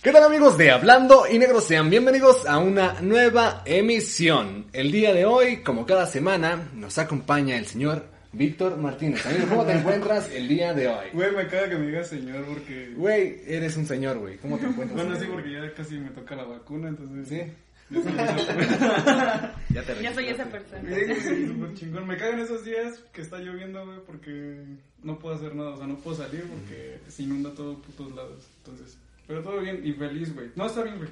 ¿Qué tal amigos de Hablando y Negro? Sean bienvenidos a una nueva emisión. El día de hoy, como cada semana, nos acompaña el señor Víctor Martínez. Amigo, ¿cómo te encuentras el día de hoy? Güey, me caga que me digas señor porque... Güey, eres un señor, güey. ¿Cómo te encuentras? Bueno, sí, porque ya casi me toca la vacuna, entonces... ¿Sí? Yo soy Ya te Yo soy esa persona. Sí, súper chingón. Me cagan esos días que está lloviendo, güey, porque no puedo hacer nada. O sea, no puedo salir porque se inunda todo putos lados. Entonces, pero todo bien y feliz, güey. No, está bien, güey.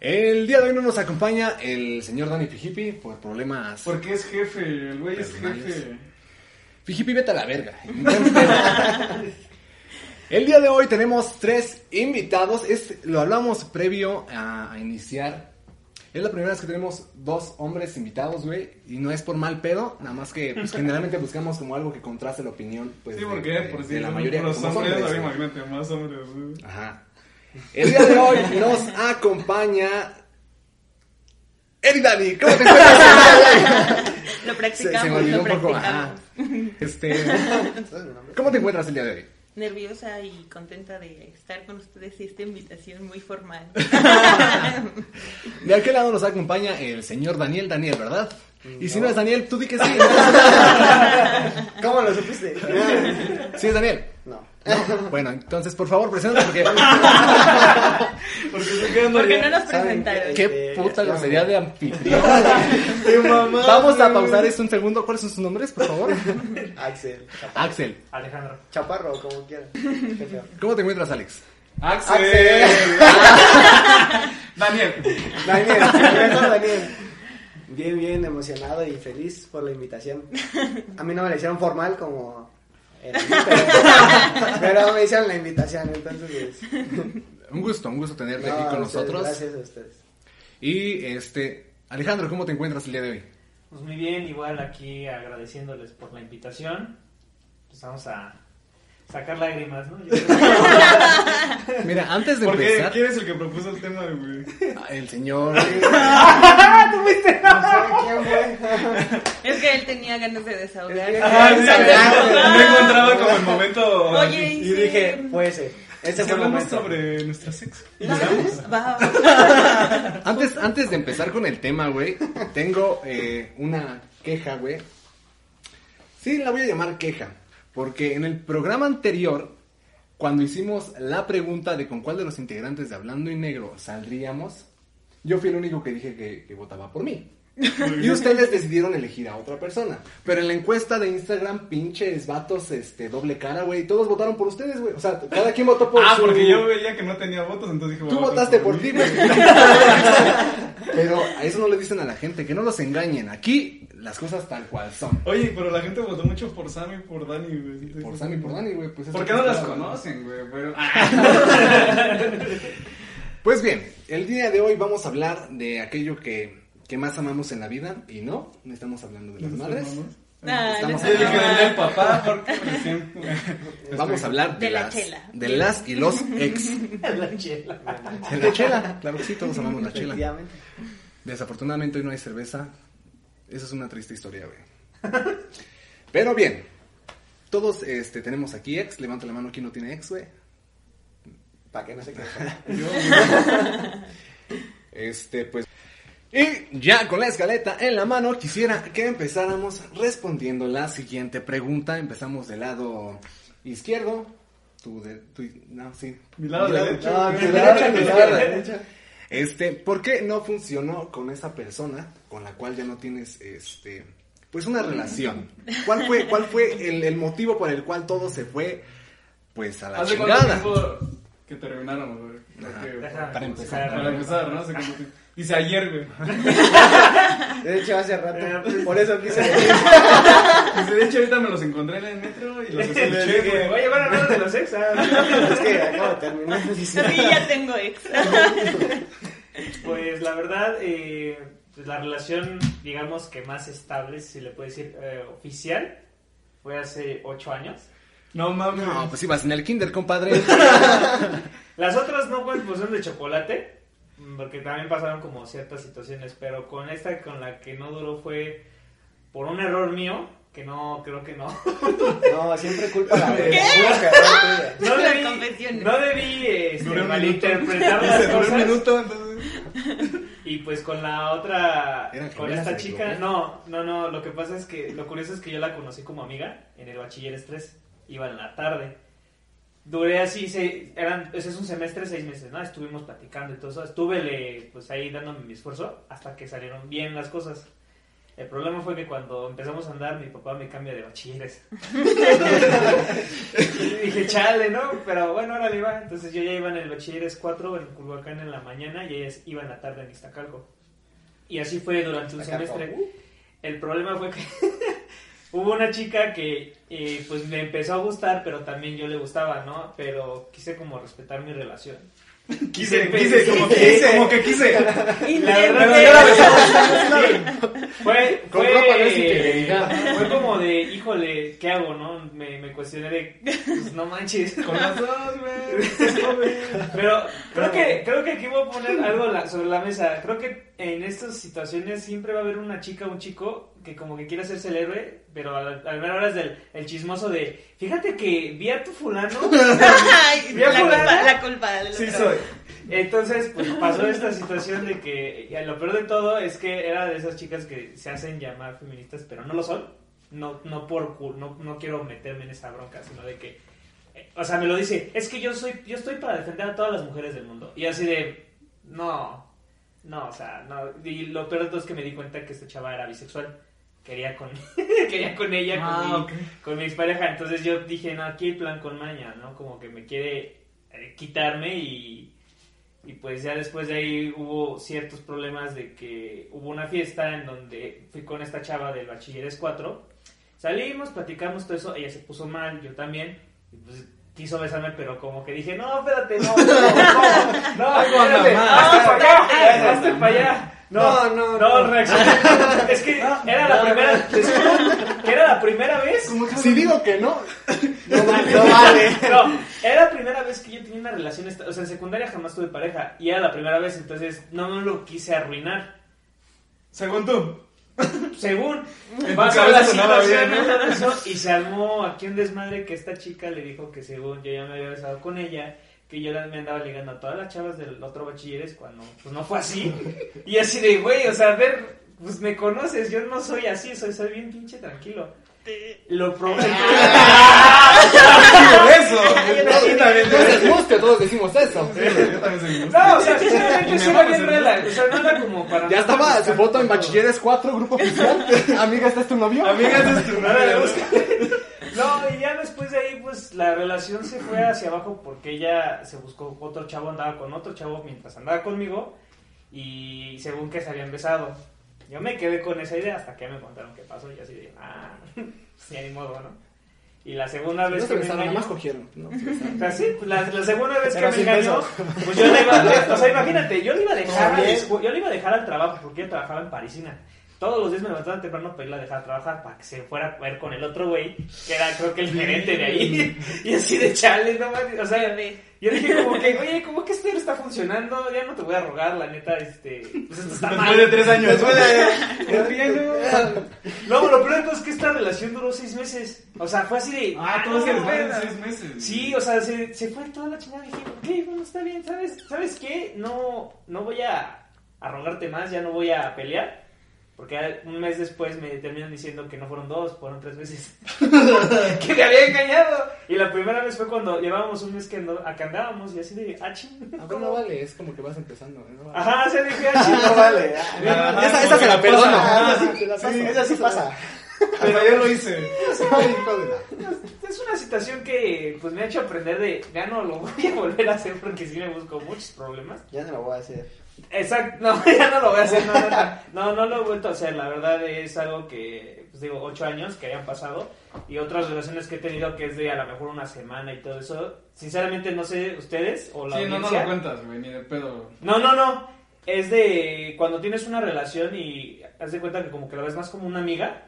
El día de hoy no nos acompaña el señor Dani Fijipi por problemas... Porque es jefe, el güey es jefe. Fijipi, vete a la verga. El día de hoy tenemos tres invitados. Es, lo hablamos previo a, a iniciar. Es la primera vez que tenemos dos hombres invitados, güey. Y no es por mal pedo, nada más que pues, generalmente buscamos como algo que contraste la opinión. Pues, Sí, de- porque de- por si de la mayoría como hombres, hombres, imagínate, más hombres, güey. Ajá. El día de hoy nos acompaña. Eri Dani, ¿cómo te encuentras? Lo se, practicamos, se me olvidó un poco. Ajá. Este, ¿Cómo te encuentras el día de hoy? Nerviosa y contenta de estar con ustedes y esta invitación muy formal. De aquel lado nos acompaña el señor Daniel Daniel, ¿verdad? Y si no es Daniel, tú di que sí. ¿Cómo lo supiste? ¿Sí es Daniel? No. No. Bueno, entonces por favor, preséntate porque Porque Porque no nos ¿Saben presentaron. qué? Este, puta ya grosería de anfitrión. Vamos a pausar esto un segundo. ¿Cuáles son sus nombres, por favor? Axel. Axel. Chaparro, como quieran. ¿Cómo te encuentras, Alex? Axel. Daniel. Daniel, mejor Daniel. Bien, bien emocionado y feliz por la invitación. A mí no me la hicieron formal como... era, pero, pero me hicieron la invitación, entonces... pues, Un gusto, un gusto tenerte no, aquí con ustedes, nosotros. Gracias a ustedes. Y este, Alejandro, ¿cómo te encuentras el día de hoy? Pues muy bien, igual aquí agradeciéndoles por la invitación. Pues vamos a sacar lágrimas, ¿no? Yo Mira, antes de ¿Por qué? empezar, ¿Quién es el que propuso el tema, güey? el señor. No sé quién. Es que él tenía ganas de desahogar. Ah, sí, Ah, me encontraba como el momento. Oye, Y dije, fue ese. Ese Si fue hablamos momento. sobre nuestra sexo. Va, va. Antes, antes de empezar con el tema, güey, tengo eh, una queja, güey. Sí, la voy a llamar queja. Porque en el programa anterior, cuando hicimos la pregunta de con cuál de los integrantes de Hablando y Negro saldríamos, yo fui el único que dije que, que votaba por mí. Y ustedes decidieron elegir a otra persona. Pero en la encuesta de Instagram, pinches vatos, este, doble cara, güey, todos votaron por ustedes, güey. O sea, cada quien votó por Ah, su... porque yo veía que no tenía votos, entonces dije. Tú votaste por mí. ti, güey. Pero a eso no le dicen a la gente, que no los engañen. Aquí las cosas tal cual son. Oye, pero la gente votó mucho por Sam y por Dani, güey. Por Sam y por Dani, güey. Pues es ¿Por qué no las conocen, güey? Pero. Pues bien, el día de hoy vamos a hablar de aquello que, que más amamos en la vida. Y no, no estamos hablando de las madres. Ah, Estamos no dije del papá, porque. Vamos a hablar de, De la las, chela. de las y los ex. La chela. De la chela, claro que sí, todos amamos la chela. Desafortunadamente hoy no hay cerveza. Esa es una triste historia, güey. Pero bien, todos este, tenemos aquí ex. Levanta la mano, ¿quién no tiene ex, güey? Para que no se quede. Este, pues. Y ya con la escaleta en la mano, quisiera que empezáramos respondiendo la siguiente pregunta. Empezamos del lado izquierdo. Tu de, tu, no, sí. Mi lado derecho. No, Mi lado derecho. Este, ¿por qué no funcionó con esa persona con la cual ya no tienes, este, pues una relación? ¿Cuál fue, cuál fue el, el motivo por el cual todo se fue, pues a la ¿Hace cuánto chingada? tiempo que termináramos, Déjame para empezar. Para empezar, ¿no? Dice ayer, güey. De hecho, hace Eh, rato. pues- Por eso quise decir. Dice, de hecho, ahorita me los encontré en el metro y los escuché, güey. Oye, bueno, hablando de los ex, Es que acabo de terminar. Sí, ya tengo ex. Pues la verdad, eh, pues, la relación, digamos que más estable, si se le puede decir, eh, oficial, fue hace ocho años. No mames. No, pues ibas en el kinder, compadre. Las otras no pues, pues son de chocolate, porque también pasaron como ciertas situaciones, pero con esta con la que no duró fue por un error mío, que no, creo que no. No, siempre culpa la de. No debí, no debí este, malinterpretar las duró un cosas. minuto, entonces. Y pues con la otra, con esta chica, no, no, no, lo que pasa es que, lo curioso es que yo la conocí como amiga en el bachiller 3, iba en la tarde. Duré así, se, eran, ese es un semestre, seis meses, ¿no? Estuvimos platicando y todo eso, estuve pues ahí dándome mi esfuerzo hasta que salieron bien las cosas. El problema fue que cuando empezamos a andar, mi papá me cambia de bachilleres. y dije, chale, ¿no? Pero bueno, ahora le iba. Entonces yo ya iba en el bachilleres 4 en Culhuacán en la mañana y ella iba en la tarde en Iztacalco. Y así fue durante un semestre. El problema fue que hubo una chica que eh, pues me empezó a gustar, pero también yo le gustaba, ¿no? Pero quise como respetar mi relación. Quise, quise, como que quise. Como que quise. La verdad que- yo la Sí. fue, fue, infidelidad. fue como de, híjole, ¿qué hago, no? Me, me cuestioné de, pues no manches. Con las dos, güey. Pero creo que, creo que aquí voy a poner algo sobre la mesa. Creo que en estas situaciones siempre va a haber una chica o un chico que como que quiere hacerse el héroe, pero a la, a la hora es del el chismoso de, fíjate que vi a tu fulano. La, fulana. culpa, la culpa Sí soy. Entonces, pues pasó esta situación de que, y lo peor de todo es que era de esas chicas que se hacen llamar feministas, pero no lo son. No, no por no, no quiero meterme en esa bronca, sino de que, eh, o sea, me lo dice, es que yo soy, yo estoy para defender a todas las mujeres del mundo. Y así de, no, no, o sea, no. Y lo peor de todo es que me di cuenta que esta chava era bisexual. Quería con, quería con ella, con, Ah, mi, con mi expareja. Entonces yo dije, no, aquí hay plan con maña, ¿no? Como que me quiere eh, quitarme y, y pues ya después de ahí hubo ciertos problemas de que hubo una fiesta en donde fui con esta chava del bachilleres 4. Salimos, platicamos todo eso, ella se puso mal, yo también. Y pues quiso besarme, pero como que dije, no, espérate, no, no, no, espérate, hazte para acá, hazte para allá. No, No, no, no, no, no. reaccioné. Es que era la primera, que era la primera vez. Si digo que no, No vale. No vale. No, era la primera vez que yo tenía una relación, esta- o sea, en secundaria jamás tuve pareja y era la primera vez, entonces no me lo quise arruinar. Según tú. Según vas a la situación bien, y se armó aquí un desmadre que esta chica le dijo que según yo ya me había besado con ella, que yo la- me andaba ligando a todas las chavas del otro bachilleres cuando pues no fue así. Y así de, güey, o sea, a ver, pues me conoces, yo no soy así, soy, soy bien pinche tranquilo. Lo probé. eso. Yo también. entonces guste, todos decimos eso. Yo también soy No, o sea, sinceramente sí bien rela. O sea, no era como para. Ya estaba su foto en Bachilleres 4, grupo oficial. Amiga, ¿este es tu novio? Amiga, ese es tu novio. No, y ya después de ahí, pues la relación se fue hacia abajo porque ella se buscó otro chavo, andaba con otro chavo mientras andaba conmigo y según que se habían besado. Yo me quedé con esa idea hasta que me contaron qué pasó y así de, ah, ya ni modo, ¿no? Y la segunda vez No que me engañó, más cogieron. ¿no? o sea, sí, pues, la, la segunda vez Pero que me engañó, pues yo le iba, o sea, imagínate, yo le iba a dejar, a escu- yo le iba a dejar al trabajo porque ella trabajaba en Parisina. Todos los días me levantaba temprano para irla a dejar a trabajar para que se fuera a ver con el otro güey, que era creo que el gerente de ahí. Y así de chale, no mames, o sea, yo dije como que, oye, como que esto no está funcionando, ya no te voy a rogar, la neta, este, pues esto está Después mal. de tres años. Después de. No, lo peor todo es que esta relación duró seis meses. O sea, fue así de. Ah, no, todos se seis meses. Sí, o sea, se, se fue toda la chingada y dije, ok, bueno, está bien, ¿sabes? ¿Sabes qué? No, no voy a, a rogarte más, ya no voy a pelear. Porque un mes después me terminan diciendo que no fueron dos, fueron tres veces. que me había engañado. Y la primera vez fue cuando llevábamos un mes que, ando- a que andábamos y así de, ah, ching. Aunque no vale, es como que vas empezando. ¿no? vale. Ajá, se dije, ah, ching. No vale. Ajá, Esa- esa se la perdono. Ah, sí. Esa sí pasa. Hasta yo lo hice. Es una situación que pues me ha hecho aprender de, ya no lo voy a volver a hacer porque sí me busco muchos problemas. Ya no lo voy a hacer. Exacto, no, ya no lo voy a hacer, no, no, no, lo he vuelto a hacer, la verdad es algo que, pues digo, ocho años que hayan pasado y otras relaciones que he tenido que es de a lo mejor una semana y todo eso, sinceramente no sé ustedes o la Sí, no, no lo cuentas, güey, ni de pedo. No, no, no. Es de cuando tienes una relación y haz de cuenta que como que la ves más como una amiga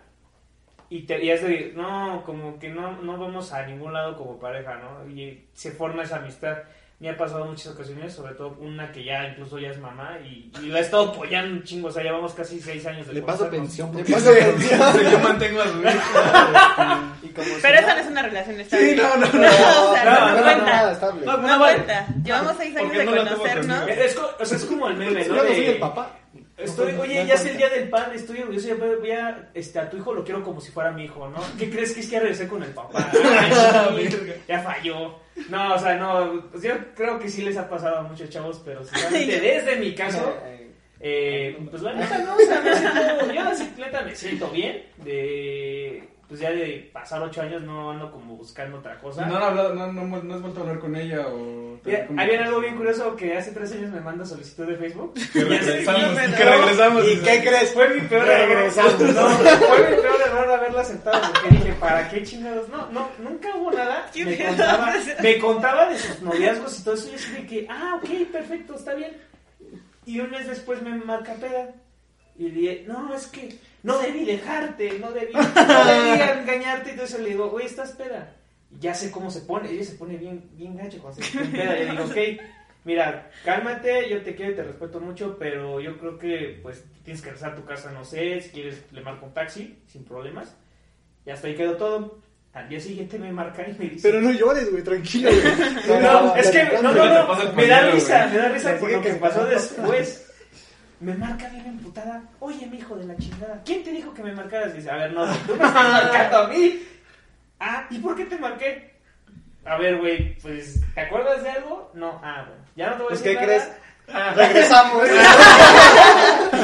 y, te, y es de, no, como que no, no vamos a ningún lado como pareja, ¿no? Y se forma esa amistad. Me ha pasado muchas ocasiones, sobre todo una que ya incluso ya es mamá y, y la he estado apoyando un chingo, o sea, llevamos casi seis años de Le paso pensión. Le porque- paso pensión. Yo mantengo a su hija. Y como si Pero esa no es una relación estable. Sí, no, no, no. o sea, No, no, no, no, cuenta. nada estable. No, No, no vale. cuenta. Llevamos seis años de no conocernos. Es, co- o sea, es como el meme, Yo ¿no? no soy el papá. Estoy, oye, ya es el día del pan, estoy orgulloso, ya voy a, este, a tu hijo lo quiero como si fuera mi hijo, ¿no? ¿Qué crees que es que ya regresé con el papá? Ay, ya falló. No, o sea, no, pues yo creo que sí les ha pasado a muchos chavos, pero sinceramente desde mi caso, Eh, pues la neta no, o sea, me siento, yo así, neta me siento bien, de, pues ya de pasar ocho años no ando como buscando otra cosa. No, no, hablado- no, no, no has vuelto a hablar con ella o... Bien algo bien curioso que hace tres años me manda solicitud de Facebook. Que regresamos, y- que regresamos. ¿Y qué crees? Fue mi peor Regresamos. error. No, fue mi peor error haberla aceptado porque dije, ¿para qué chingados? No, no, nunca hubo nada. ¿Qué Me contaba, me contaba de sus noviazgos y todo eso y así de que, ah, ok, perfecto, está bien. Y un mes después me marca peda. Y dije, no, es que no debí dejarte, no debí, no debí engañarte. Y entonces le digo, güey, estás peda. Y ya sé cómo se pone, ella se pone bien, bien gacho cuando se pone peda. Y le digo, ok, mira, cálmate, yo te quiero y te respeto mucho, pero yo creo que pues tienes que regresar a tu casa, no sé, si quieres le marco un taxi, sin problemas. Y hasta ahí quedó todo. Al día siguiente me marca y me dice... Pero no llores, güey, tranquilo, güey. No, es que, no, no, no, me da risa, me da risa por lo que pasó después. Me marca bien emputada. Oye, mi hijo de la chingada, ¿quién te dijo que me marcaras? Dice, a ver, no, tú me estás marcando a mí. Ah, ¿y por qué te marqué? A ver, güey, pues, ¿te acuerdas de algo? No, ah, bueno, ya no te voy a Pues, decir ¿qué nada. crees? Ah. Regresamos.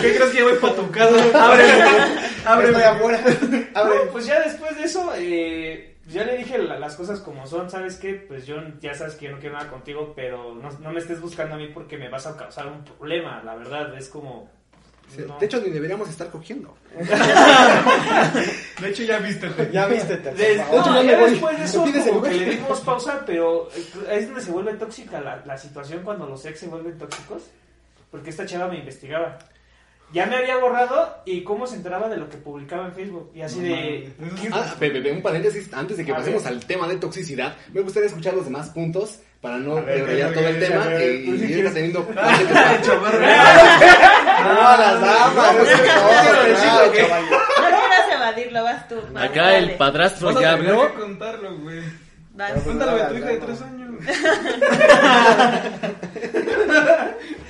¿Qué crees que ya voy para tu casa? Ábreme. Estoy afuera. Ábreme. No, pues ya después de eso, eh, ya le dije la- las cosas como son, ¿sabes qué? Pues yo ya sabes que yo no quiero nada contigo, pero no, no me estés buscando a mí porque me vas a causar un problema, la verdad, es como... no. De hecho, ni deberíamos estar cogiendo. De hecho, ya viste. Ya viste, te Des- por favor. no, ya después de eso le dimos pausa, pero eh, es donde se vuelve tóxica la, la situación cuando los ex se vuelven tóxicos, porque esta chava me investigaba. Ya me había borrado y cómo se enteraba de lo que publicaba en Facebook y así de... ¿qué- Ah, Pepe, un paréntesis antes de que A pasemos ver. al tema de toxicidad. Me gustaría escuchar los demás puntos para no a todo el tema y, ir teniendo. No, las damas. No, no sé no, cómo, no, claro, no, no, caballero. No quieras evadirlo, vas tú. Acá el padrastro ya habló. que contarlo, güey. Cuéntalo de tu no, hija de no. tres años.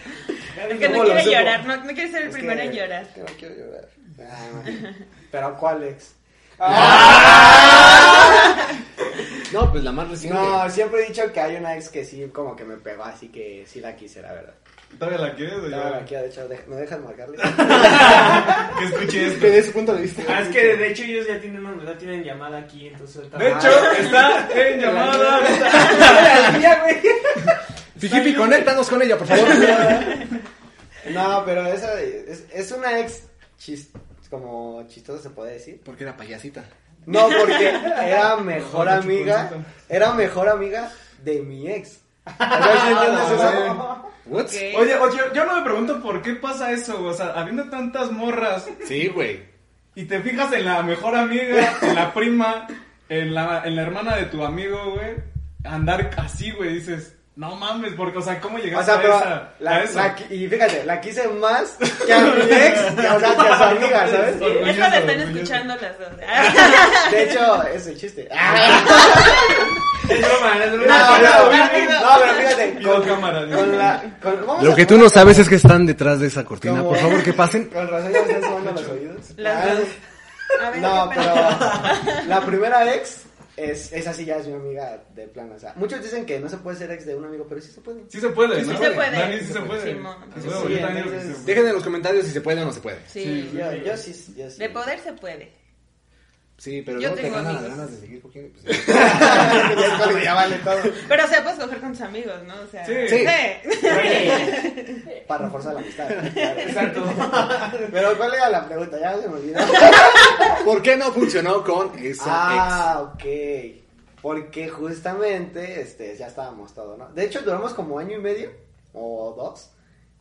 Es que no ¿Cómo quiere llorar, no, no quiere ser el Es primero que- en llorar. que no quiero llorar. Ah, Pero ¿cuál ex? No, pues la más reciente. No, siempre he dicho que hay una ex que sí, como que me pegó, así que sí la quise, la verdad. ¿Todavía la quieres o No, ya? aquí, de hecho, de- ¿me dejas marcarle? Que escuche esto. Que de su punto de vista. Ah, es que de hecho ellos ya tienen, ya tienen llamada aquí, entonces ahorita... De hecho, está en llamada. güey. Fijipi, conéctanos con ella, por favor. No, pero esa es, es una ex chis, como chistosa se puede decir. Porque era payasita. No, porque era mejor amiga, era mejor amiga de mi ex. O sea, ¿sí entiendes eso? What? Ok. Oye, oye, yo no me pregunto por qué pasa eso, o sea, habiendo tantas morras Sí, güey. y te fijas en la mejor amiga, en la prima, en la, en la hermana de tu amigo, güey, andar así, güey, dices, no mames, porque, o sea, ¿cómo O llegaste sea, pero a esa? la, a eso? la y fíjate, la quise más que a mi ex, que, o sea, que a su amiga, ¿sabes? Es cuando están escuchando las dos. De hecho, es el chiste. Es broma, es No, broma. no, rápido. no, pero fíjate, con, cámara, con la, con- Lo que tú no sabes es que están detrás de esa cortina. Por favor, que pasen. Con razón ya me están sonando los oídos. Las Ah, dos. A ver, No, pero la primera ex es, esa sí ya es mi amiga de plano. O sea, muchos dicen que no se puede ser ex de un amigo, pero sí se puede. Sí se puede, Sí ¿no? se puede. Dani, sí se puede. Sí, Sí, entonces-. Dejen en los comentarios si se puede o no se puede. Sí. Yo, yo sí, yo sí. De poder se puede. Sí, pero Yo luego te tengo ganan las ganas de seguir cogiendo. Pues, Ya vale todo. Pero o sea, puedes coger con tus amigos, ¿no? O sea, Sí. Sí. Para reforzar la amistad. claro. Exacto. Pero ¿cuál era la pregunta? Ya se me olvidó. ¿Por qué no funcionó con esa Ah, ok. Porque justamente este, ya estábamos todos, ¿no? De hecho, duramos como año y medio o dos.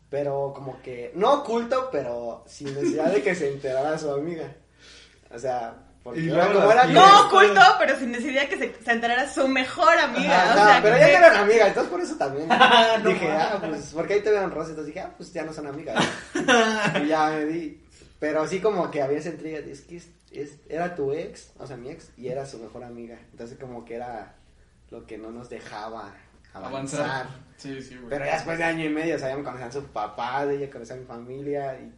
Pero como que, no oculto, pero sin necesidad de que se enterara su amiga. O sea, porque Y era luego como las era tías. No oculto, pero sin necesidad que se, se enterara su mejor amiga. Ajá, o sea, pero que- ya no eran amigas, entonces por eso también No dije, ah, pues, porque ahí te vieron rosa, entonces dije, ah, pues ya no son amigas. y ya me di, pero así como que había esa intriga, es que es- es- era tu ex, o sea, mi ex, y era su mejor amiga, entonces como que era lo que no nos dejaba avanzar. Avanzar. Sí, sí, güey. Pero ya después de año y medio, o sea, ya me conocían su papá, de ella conocía a mi familia, y,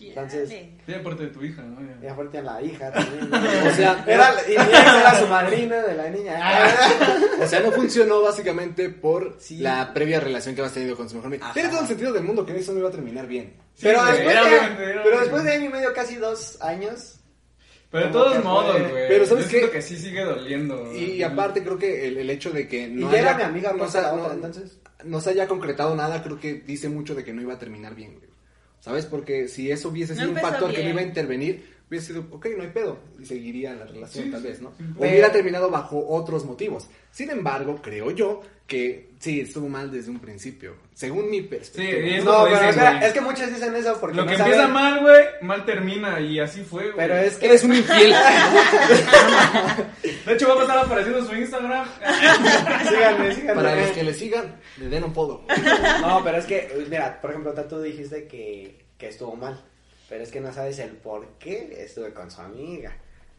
Entonces-. Sí, aparte de tu hija, ¿no? y aparte a la hija también. O sea, era, y era su madrina de la niña. O sea, no funcionó básicamente por Sí. la previa relación que habías tenido con su mejor amiga. Tiene todo el sentido del mundo que eso no iba a terminar bien. pero, después era de, obviamente, era pero obviamente. después de año y medio, casi dos años, Pero de todos modos, güey. Pero ¿sabes qué? que sí sigue doliendo. Y aparte creo que el, el hecho de que no y era mi amiga, no no- entonces. no se haya concretado nada, creo que dice mucho de que no iba a terminar bien, güey. ¿Sabes? Porque si eso hubiese No sido un factor que no iba a intervenir, hubiese sido, ok, no hay pedo, y seguiría la relación Sí, tal sí, vez, ¿no? sí. O hubiera terminado bajo otros motivos. Sin embargo, creo yo que sí, estuvo mal desde un principio, según mi perspectiva. Sí, es No, pero dicen, es que muchos dicen eso porque Lo no que saben- empieza mal, güey, mal termina. Y así fue, güey. Pero es que Eres un infiel. De hecho, va a estar apareciendo su Instagram. síganme, síganme. Para los que le sigan, le den un podo. No, pero es que, mira, por ejemplo, tú dijiste que, que estuvo mal. Pero es que no sabes el por qué estuve con su amiga.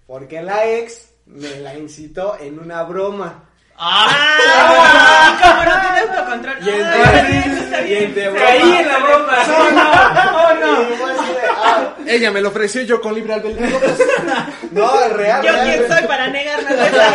Porque la ex me la incitó en una broma. ¡Ah! Como no tienes autocontrol. Y en- Ah, está y entre Caí en la broma. No, no, no. Y ah, Ella me lo ofreció yo con libre albedrío. no, es real. Yo real, quién soy para negarme de esa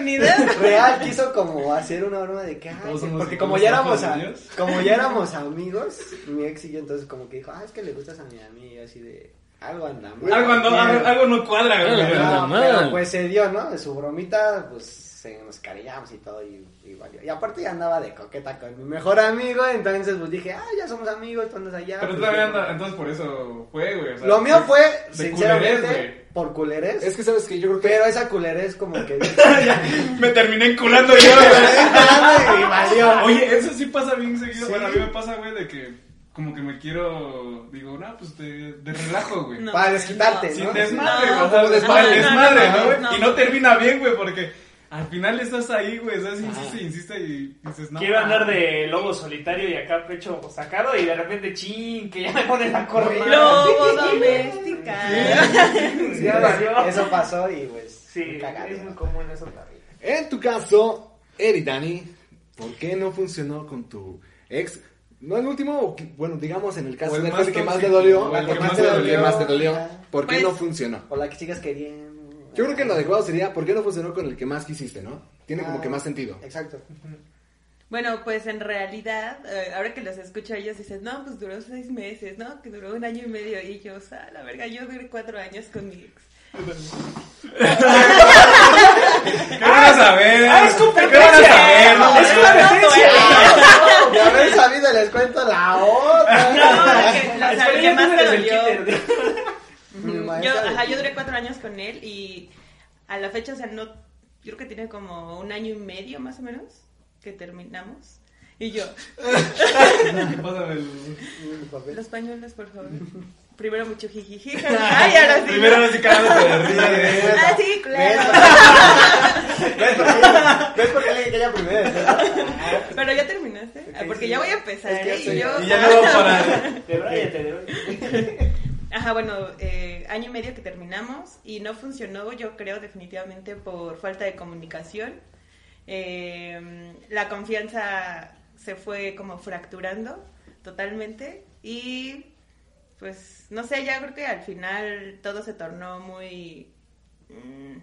oportunidad. Real quiso como hacer una broma de que, porque como ya éramos a- como ya éramos amigos, mi ex y yo entonces como que dijo, ah, es que le gustas a mi amiga, así de algo anda mal. Algo, ando- algo, algo no cuadra, güey. No, mal. pero pues se dio, ¿no? De su bromita, pues se nos cariñamos y todo y, y valió. Y aparte ya andaba de coqueta con mi mejor amigo, entonces pues dije, ah, ya somos amigos, entonces allá. Pero tú también andas, entonces por eso fue, güey. o sea, Lo mío fue, de sinceramente, culerés, güey. por culerés. Es que sabes que yo creo que Pero esa culerés como que... Me terminé enculando yo, güey. y valió. Oye, eso sí pasa bien seguido. Sí. Bueno, a mí me pasa, güey, de que como que me quiero. Digo, no, pues de, de relajo, güey. No, Para desquitarte, Sin ¿no? desmadre, No, güey. o sea, para el desmadre. no. Y no termina bien, güey, porque al final estás ahí, güey. Si insiste y insiste y dices, no. Quiero andar de lobo solitario y acá pecho sacado y de repente, chin, que ya me ponen a correr. Lobo doméstica. Sí, valió. eso pasó y pues... Sí, un cagadero. es muy común eso también. En tu caso, Eri Dani, ¿por qué no funcionó con tu ex? No el último, bueno, digamos en el caso O el de más el que más te dolió, o el ¿por que qué más te dolió? dolió. más te dolió? ¿Por qué Pues- no funcionó? O la que sigas queriendo. Yo creo que lo adecuado sería, ¿por qué no funcionó con el que más quisiste, no? Tiene como Ah, que más sentido. Exacto. Bueno, pues en realidad, eh, ahora que los escucho a ellos, dicen, no, pues duró seis meses, ¿no? Que duró un año y medio. Y yo, o sea, la verga, yo duré cuatro años con mi ex. ¿Qué van a saber? Ah, es ¿Qué van a competencia. saber? No, es competencia. De haber sabido les cuento la otra. No, que, o sea, Espera, el ya que más me dolió. Yo, de- ajá, yo duré cuatro años con él y a la fecha, o sea, no, yo creo que tiene como un año y medio más o menos que terminamos. Y yo, Pásame el... Mi papel. los pañuelos, por favor. Primero mucho jijiji. Ay, ahora sí. Primero ¿no? así cagándote de risa. güey. Ah, sí, claro. ¿Ves por qué? ¿Ves por qué le dije que ella primero? Pero ya terminaste. Ah, Porque ya voy a empezar, Es que ¿eh? sí. Y yo. Y ya no va a parar. Debráyate, debráyate. Ajá, bueno, eh, año y medio que terminamos y no funcionó, yo creo, definitivamente por falta de comunicación. Eh, la confianza se fue como fracturando totalmente y pues no sé, ya creo que al final todo se tornó muy mm,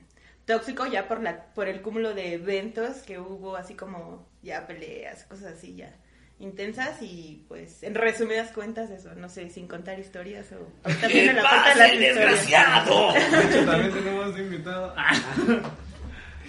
tóxico ya por la por el cúmulo de eventos que hubo, así como ya peleas, cosas así ya. Intensas y pues en resumidas cuentas eso, no sé, sin contar historias o ahorita viene la parte de las historias. De hecho, también tenemos invitado. Ah,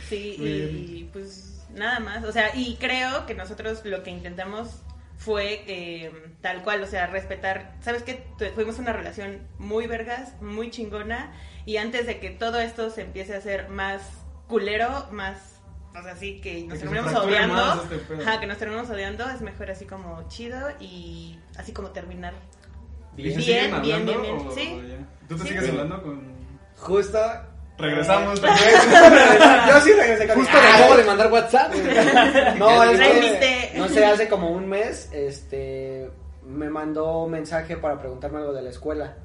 Sí, y pues nada más, o sea, y creo que nosotros lo que intentamos fue eh, tal cual, o sea, respetar, ¿sabes qué? Fuimos una relación muy vergas, muy chingona, y antes de que todo esto se empiece a hacer más culero, más, o sea, así que nos fracture odiando, este ajá, que nos terminemos odiando, es mejor así como chido y así como terminar. ¿Y Bien, bien, hablando bien, bien. o Sí. ya? ¿Tú te Sí. sigues hablando con...? Justo. Regresamos. Yo sí regresé con Justo le acabo de mandar WhatsApp. No, es Remite. que, no sé, hace como un mes, este, me mandó un mensaje para preguntarme algo de la escuela.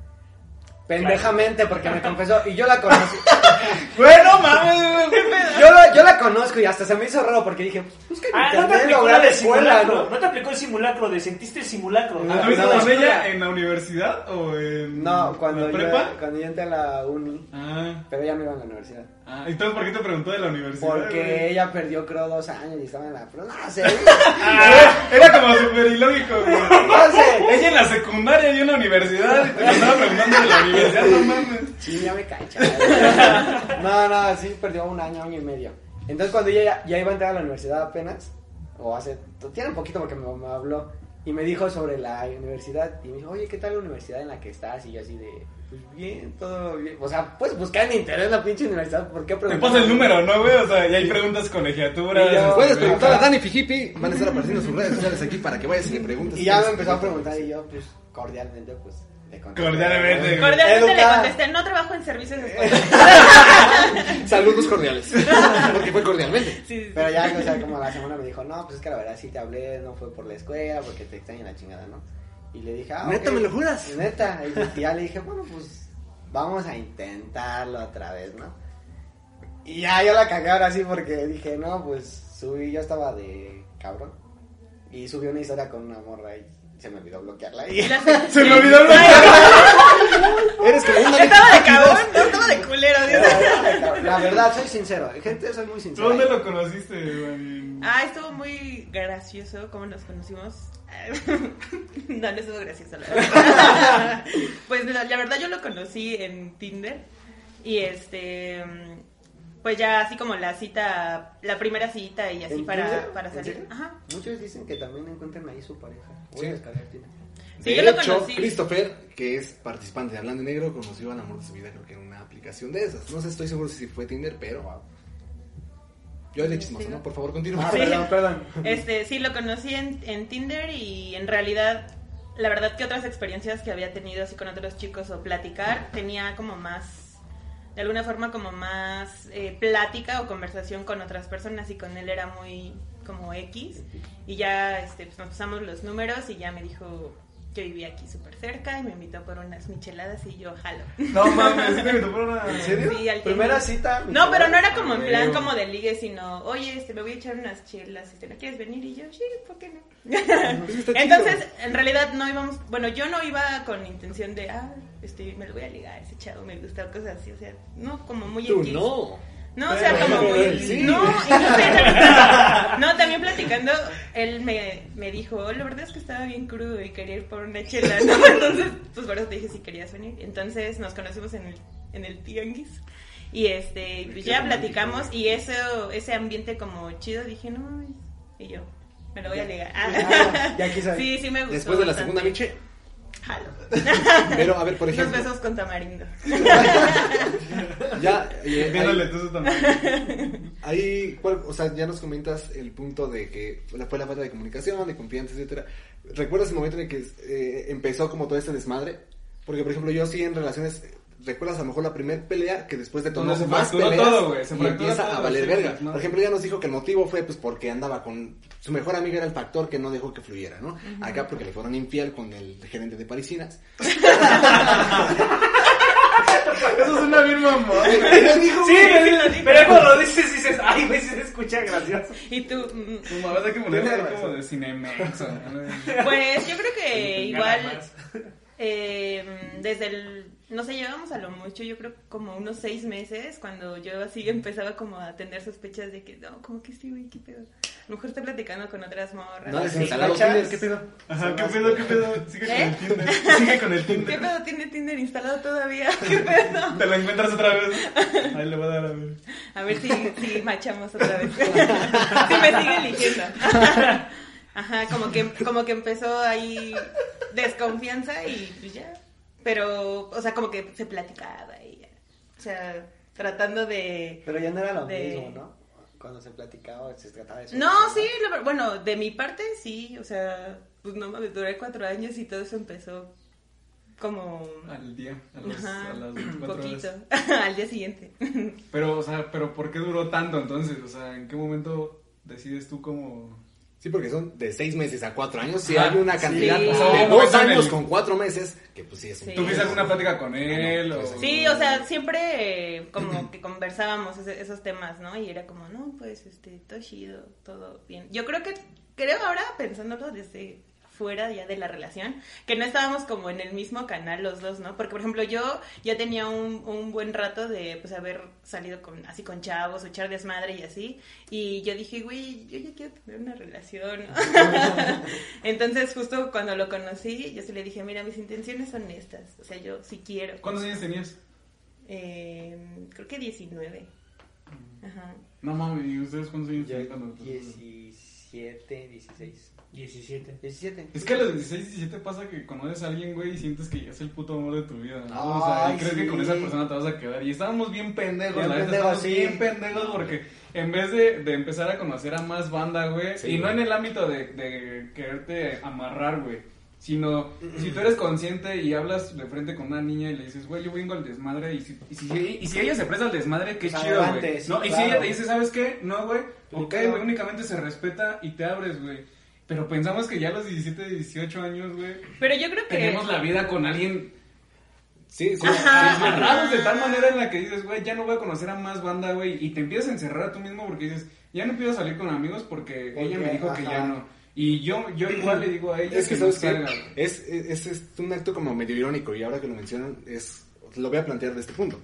Pendejamente, porque me confesó, y yo la conocí. bueno, mames. Yo la, yo la conozco y hasta se me hizo raro porque dije, pues en Ah, no te aplicó la de escuela, simulacro. ¿no? No te aplicó el simulacro de sentiste el simulacro. No, ¿Anduviste no, con ella en la universidad o en No, cuando la yo, prepa? cuando yo entré a la uni, Ah, pero ella no iba a la universidad. Ah, entonces ¿por qué te preguntó de la universidad? Porque güey? ella perdió, creo, dos años y estaba en la... Pero no sé, Ah, era como súper ilógico, güey. no sé. Ella en la secundaria y en la universidad y te andaba preguntando de la universidad, no mames. Sí, ya me cae, chaval. No, no, sí, perdió un año, año y medio. Entonces, cuando ella ya, ya iba a entrar a la universidad apenas, o hace, tiene un poquito porque me, me habló, y me dijo sobre la universidad, y me dijo, oye, ¿qué tal la universidad en la que estás? Y yo así de, pues bien, todo bien. O sea, puedes buscar en internet la pinche universidad, ¿por qué Te preguntar? pasa el número, ¿no, güey? O sea, y hay preguntas colegiaturas. Y yo- Puedes preguntar a Dani Fijipi. Van a estar apareciendo sus redes sociales aquí para que vayas y le preguntes. Y ya me empezó a preguntar, y yo, pues, cordialmente, pues, le contesté. Cordialmente. Cordialmente le contesté, no trabajo en servicios escolares. Saludos cordiales. Porque fue cordialmente. Sí, sí, sí. Pero ya, o sea, como la semana me dijo, no, pues es que la verdad sí te hablé, no fue por la escuela, porque te extraña la chingada, ¿no? Y le dije, ah, ¿Neta, me lo juras? Neta. Y ya le dije, bueno, pues vamos a intentarlo otra vez, ¿no? Y ya yo la cagué ahora sí porque dije, no, pues subí, yo estaba de cabrón. Y subí una historia con una morra y se me olvidó bloquearla. Y... Se me olvidó lo Eres como un Estaba de cabrón, no estaba de culero. La verdad, soy sincero. Gente, soy muy sincero. ¿Dónde lo conociste, güey? Ah, estuvo muy gracioso cómo nos conocimos. no, no estuvo gracioso, la verdad. pues la, la verdad yo lo conocí en Tinder. Y este. Pues ya así como la cita, la primera cita y así ¿En para, para ¿En salir. Ajá. Muchos dicen que también encuentran ahí su pareja. Voy Sí. a descargar Tinder. Sí, de lo hecho, conocí. Christopher, que es participante de Hablando Negro, conoció al amor de su vida, creo que en una aplicación de esas. No sé, estoy seguro si fue Tinder, pero. Yo de chismoso, Sí, ¿no? ¿no? Por favor, continúa. Ah, Sí. perdón, perdón. Este, sí, lo conocí en, en Tinder y en realidad, la verdad que otras experiencias que había tenido así con otros chicos o platicar, tenía como más, de alguna forma como más eh, plática o conversación con otras personas y con él era muy como X y ya este, pues nos pasamos los números y ya me dijo que vivía aquí súper cerca y me invitó por unas micheladas y yo jalo. No mames, ¿sí te invitó por una. ¿En serio? Sí, al Primera cita. No, pero no era como en Ah, plan como de ligue, sino, oye, este, me voy a echar unas chelas, este, ¿no quieres venir? Y yo, sí, ¿por qué no? Entonces, en realidad no íbamos, bueno, yo no iba con intención de, ah, este, me lo voy a ligar, ese chavo me gusta, o cosas así, o sea, no, como muy Tú X. no. No, o sea, como muy... Sí. No, también platicando, él me, me dijo, "Oh, la verdad es que estaba bien crudo y quería ir por una chela, ¿no? Entonces, pues por eso te dije si querías venir. Entonces nos conocimos en el, en el tianguis. Y este, pues ya platicamos y eso, ese ambiente como chido, dije, no, mames". y yo, me lo voy a ligar. Ah, ya quiso. Sí, sí me gustó. Después de la bastante. segunda Miche. Jalo. Pero, a ver, por Unos ejemplo. besos con tamarindo. Ya, eh, Viéndole tú también. ahí, ¿cuál- o sea, ya nos comentas el punto de que fue la fue la falta de comunicación, de confianza, etcétera. ¿Recuerdas el momento en el que eh, empezó como todo este desmadre? Porque, por ejemplo, yo sí en relaciones, ¿recuerdas a lo mejor la primer pelea que después de Donde tomar se más peleas todo, güey, se y empieza todo, a valer sí, verga? ¿no? Por ejemplo, ella nos dijo que el motivo fue pues porque andaba con su mejor amiga era el factor que no dejó que fluyera, ¿no? Acá porque le fueron infiel con el gerente de Parisinas. Eso suena bien mamón. Dijo, Sí, sí, pero, lo dijo. pero cuando lo dices dices, ay, güey, se escucha gracioso. Y tú, mm, Tu mamá hay que ponerle Tienes como de Cinemex. pues yo creo que igual... Eh, desde el, no sé, llevamos a lo mucho, yo creo como unos seis meses, cuando yo así empezaba como a tener sospechas de que, no, como que sí, güey, qué pedo. lo mejor estoy platicando con otras morras. No, ¿Las has instalado cachas? Tinder, ¿qué pedo? Ajá, ¿qué pedo, qué pedo? Sigue con ¿Eh? el Tinder. Sigue con el ¿Qué Tinder. pedo tiene Tinder instalado todavía? ¿Qué pedo? Te lo encuentras otra vez. Ahí le voy a dar a ver. A ver si, si machamos otra vez. si me sigue eligiendo. Ajá, como que, como que empezó ahí desconfianza y pues ya. Pero, o sea, como que se platicaba y ya. O sea, tratando de... Pero ya no era lo De- mismo, ¿no? Cuando se platicaba, se trataba de eso. No, sí, la bueno, de mi parte sí, o sea, pues no mames, duré cuatro años y todo eso empezó como... Al día, a, los, Ajá, a las un 24 poquito, horas. al día siguiente. Pero, o sea, pero ¿por qué duró tanto entonces? O sea, ¿en qué momento decides tú como... Sí, porque son de seis meses a cuatro años. Sí, Ajá. hay una cantidad Sí. de dos Sí. años con cuatro meses que, pues sí, es un Sí. ¿Tuviste alguna plática con él? No, o... pues, Sí, o sea, siempre eh, como que conversábamos ese- esos temas, ¿no? Y era como, no, pues, este, todo chido, todo bien. Yo creo que, creo ahora, pensándolo desde fuera ya de la relación, que no estábamos como en el mismo canal los dos, ¿no? Porque, por ejemplo, yo ya tenía un, un buen rato de, pues, haber salido con, así con chavos, o echar desmadre y así, y yo dije, güey, yo ya quiero tener una relación, ¿no? Entonces, justo cuando lo conocí, yo sí le dije, mira, mis intenciones son estas, o sea, yo sí quiero. ¿Cuántos años tenías? Eh, creo que 19. Ajá. No mames, ¿y ustedes cuántos años tenían cuando... 17, 16. 17. 17. Es que a los 16, 17 pasa que conoces a alguien, güey, y sientes que ya es el puto amor de tu vida, ¿no? o sea, y Ay, crees que con esa persona te vas a quedar. Y estábamos bien pendejos, Bien la pendejos, estábamos sí. bien pendejos porque en vez de, de empezar a conocer a más banda, güey, Sí, y no güey. en el ámbito de, de quererte amarrar, güey, sino si tú eres consciente y hablas de frente con una niña y le dices, güey, yo vengo al desmadre, y si, y si, y si ella se presta al desmadre, qué Pues chido, güey. no, y si ella te dice, ¿sabes qué? No, güey, ok, claro. güey, únicamente se respeta y te abres, güey. Pero pensamos que ya a los 17, 18 años, güey, Pero yo creo que. tenemos la vida con alguien Sí, sí. amarrados de tal manera en la que dices, güey, ya no voy a conocer a más banda, güey, y te empiezas a encerrar a tú mismo porque dices, ya no empiezo a salir con amigos porque ella me dijo que ajá. ya no. Y yo, yo igual le digo a ella Es que, no ¿sabes salga, güey. Es, es, es un acto como medio irónico y ahora que lo mencionan, es, lo voy a plantear de este punto.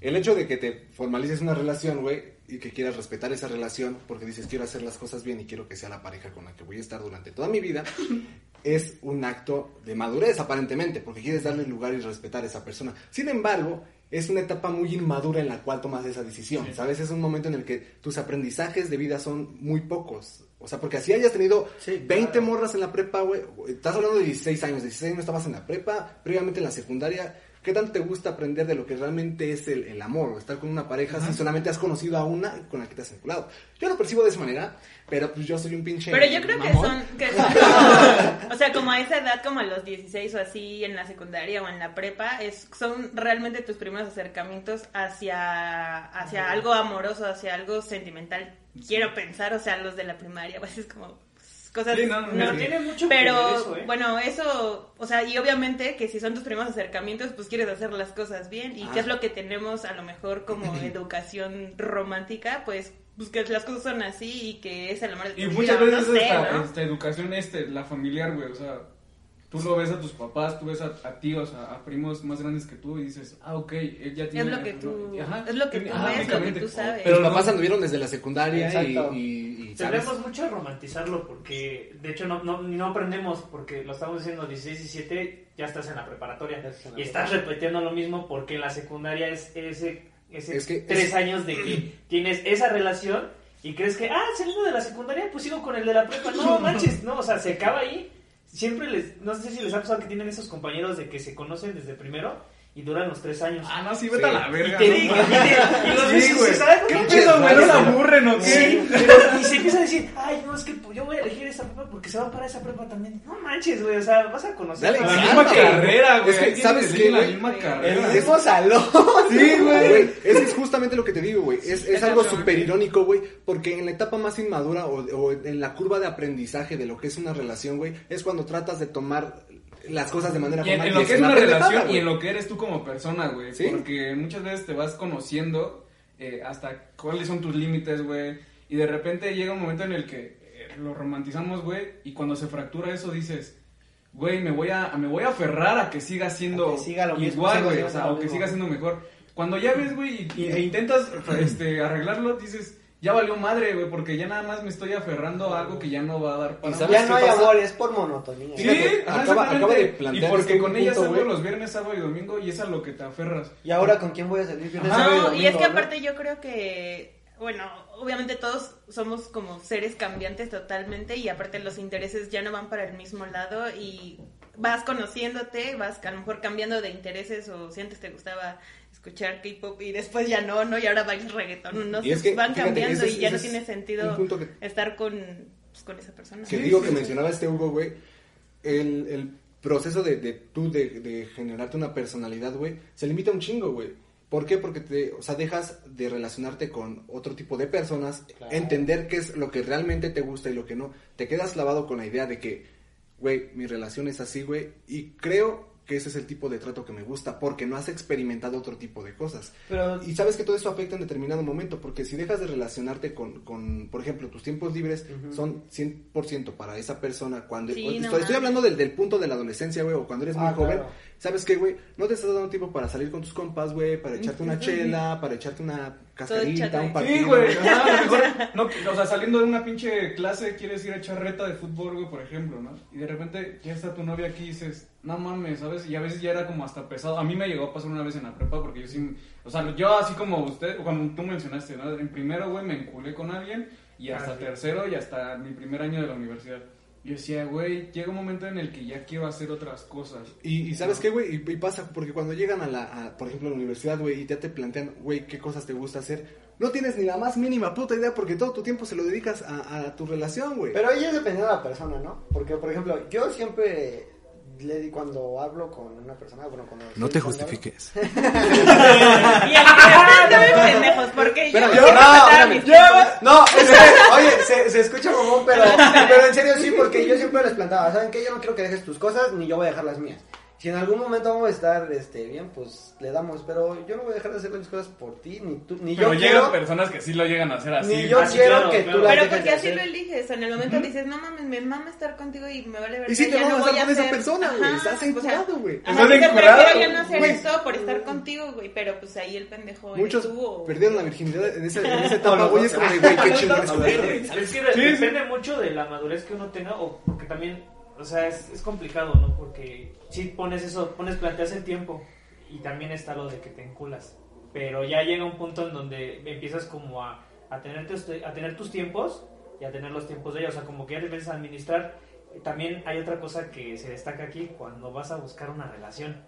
El hecho de que te formalices una relación, güey, y que quieras respetar esa relación porque dices quiero hacer las cosas bien y quiero que sea la pareja con la que voy a estar durante toda mi vida, es un acto de madurez aparentemente, porque quieres darle lugar y respetar a esa persona. Sin embargo, es una etapa muy inmadura en la cual tomas esa decisión, ¿sabes? Es un momento en el que tus aprendizajes de vida son muy pocos. O sea, porque así hayas tenido Sí, 20 claro. morras en la prepa, güey, estás hablando de 16 años, 16 años estabas en la prepa, previamente en la secundaria, ¿qué tanto te gusta aprender de lo que realmente es el, el amor o estar con una pareja si solamente has conocido a una con la que te has vinculado? Yo lo percibo de esa manera, pero pues yo soy un pinche Pero yo creo que son, que son como, o sea, como a esa edad, como a los 16 o así, en la secundaria o en la prepa, es, son realmente tus primeros acercamientos hacia, hacia algo amoroso, hacia algo sentimental. Quiero pensar, o sea, los de la primaria, pues es como cosas... Sí, no, tiene mucho Pero eso, ¿eh? bueno, eso, o sea, y obviamente que si son tus primeros acercamientos, pues quieres hacer las cosas bien. ¿Y Ah. qué es lo que tenemos a lo mejor como educación romántica? Pues, pues que las cosas son así y que es el amor de tu Y muchas no veces sé, esta, ¿no? esta educación, este, la familiar, güey, o sea, tú lo ves a tus papás, tú ves a, a tíos, a, a primos más grandes que tú y dices, ah, ok, él ya tiene... lo que tú- Ajá, es lo que tú ajá, ves, lo que tú sabes. Pero los papás anduvieron desde la secundaria y, Exacto. y, y, mucho a romantizarlo porque, de hecho, no, no, no aprendemos porque lo estamos diciendo 16, 17, ya estás en la preparatoria y estás repitiendo lo mismo porque en la secundaria es ese, ese Es que tres es- años de que tienes esa relación y crees que, ah, saliendo de la secundaria, pues sigo con el de la prepa. No manches, no, o sea, se acaba ahí. Siempre les, no sé si les ha pasado que tienen esos compañeros de que se conocen desde primero y duran los tres años. Ah, no, sí, vete Sí. a la verga. y te digo, y los Sí, güey. ¿sabes? ¿Qué ¿Cómo pedo, güey? ¿No la aburren o qué? Sí, pero, y se empieza a decir, ay, no, es que yo voy a elegir esa prepa porque se va para esa prepa también. No manches, güey, o sea, vas a conocer Dale, a- La misma güey. carrera, güey. Es que, ¿sabes que qué, la güey? misma El carrera. mismo salón. Sí, güey. Es que es justamente lo que te digo, güey. Es, es algo súper irónico, güey. Porque en la etapa más inmadura o, o en la curva de aprendizaje de lo que es una relación, güey, es cuando tratas de tomar las cosas de manera Y en, lo que es una relación y en lo que eres tú como persona, güey. Sí. Porque muchas veces te vas conociendo eh, hasta cuáles son tus límites, güey. Y de repente llega un momento en el que eh, lo romantizamos, güey. Y cuando se fractura eso dices, güey, me voy a, me voy a aferrar a que siga siendo A que siga lo mismo, igual, güey. O sea, o que siga siendo mejor. Cuando ya ves, güey, e intentas este, arreglarlo, dices, ya valió madre, güey, porque ya nada más me estoy aferrando a algo que ya no va a dar para ¿Y Ya no hay pasa? amor, es por monotonía. Sí, acaba- de Y plantear porque este con ella salgo los viernes, sábado y domingo y es a lo que te aferras. ¿Y ahora con quién voy a salir? Viernes, sábado y es que ¿no? aparte yo creo que, bueno, obviamente todos somos como seres cambiantes totalmente y aparte los intereses ya no van para el mismo lado y vas conociéndote, vas a lo mejor cambiando de intereses o si antes te gustaba escuchar K-pop y después ya no, ¿no? Y ahora bailas reggaetón, no Y es que, van fíjate, cambiando ese y ya no tiene sentido punto que- estar con, pues, con esa persona. Que digo que mencionaba este Hugo, güey. El, el proceso de, de tú de, de generarte una personalidad, güey, se limita un chingo, güey. ¿Por qué? Porque te, o sea, dejas de relacionarte con otro tipo de personas, Claro. entender qué es lo que realmente te gusta y lo que no. Te quedas clavado con la idea de que, güey, mi relación es así, güey, y creo que ese es el tipo de trato que me gusta, porque no has experimentado otro tipo de cosas. Pero Y sabes que todo eso afecta en determinado momento, porque si dejas de relacionarte con, con por ejemplo, tus tiempos libres son 100% para esa persona. Cuando Sí, cuando- no estoy, hablando del, del punto de la adolescencia, güey, o cuando eres muy Ah, joven. ¿Sabes qué, güey? No te estás dando tiempo para salir con tus compas, güey, para echarte una chela, para echarte una cascarita, un partido. Sí, güey, no, o sea, saliendo de una pinche clase quieres ir a echar reta de fútbol, güey, por ejemplo, ¿no? Y de repente ya está tu novia aquí y dices, no mames, ¿sabes? Y a veces ya era como hasta pesado. A mí me llegó a pasar una vez en la prepa porque yo sí, o sea, yo así como usted, cuando tú mencionaste, ¿no? En primero, güey, me enculé con alguien y hasta Ah, sí. tercero y hasta mi primer año de la universidad. Yo decía, güey, llega un momento en el que ya quiero hacer otras cosas. Y, y ¿sabes qué, güey? Y, y pasa, porque cuando llegan a la, a, por ejemplo, a la universidad, güey, y ya te plantean, güey, qué cosas te gusta hacer, no tienes ni la más mínima puta idea porque todo tu tiempo se lo dedicas a, a tu relación, güey. Pero ahí es dependiendo de la persona, ¿no? Porque, por ejemplo, yo siempre le cuando hablo con una persona, bueno, cuando... No te justifiques. Y el me pendejos, porque yo quiero no, tiempos. No, es que, oye, se, se escucha mamón, pero, pero en serio sí, porque yo siempre les plantaba, ¿saben qué? Yo no quiero que dejes tus cosas, ni yo voy a dejar las mías. Si en algún momento vamos a estar este, bien, pues le damos, pero yo no voy a dejar de hacer mis cosas por ti, ni tú, ni Pero yo llegan quiero, personas que sí lo llegan a hacer así. ni yo Ah, sí, quiero claro, que claro. tú las Pero porque así lo eliges, en el momento dices, no mames, me mama estar contigo y me vale ver. Y sí te vas a estar con esa hacer- persona, güey, estás o sea, enculado, güey. Estás te enculado, prefiero ya no hacer güey. esto por estar contigo, güey, pero pues ahí el pendejo eres Muchos tú o- perdieron la virginidad en esa, en esa etapa, güey, es como de, güey, qué chingón es que depende mucho de la madurez que uno tenga o porque también, o sea, es, es complicado, ¿no? Porque si pones eso, pones planteas el tiempo y también está lo de que te enculas. Pero ya llega un punto en donde empiezas como a, a, tener, a tener tus tiempos y a tener los tiempos de ella. O sea, como que ya te empiezas a administrar. También hay otra cosa que se destaca aquí cuando vas a buscar una relación.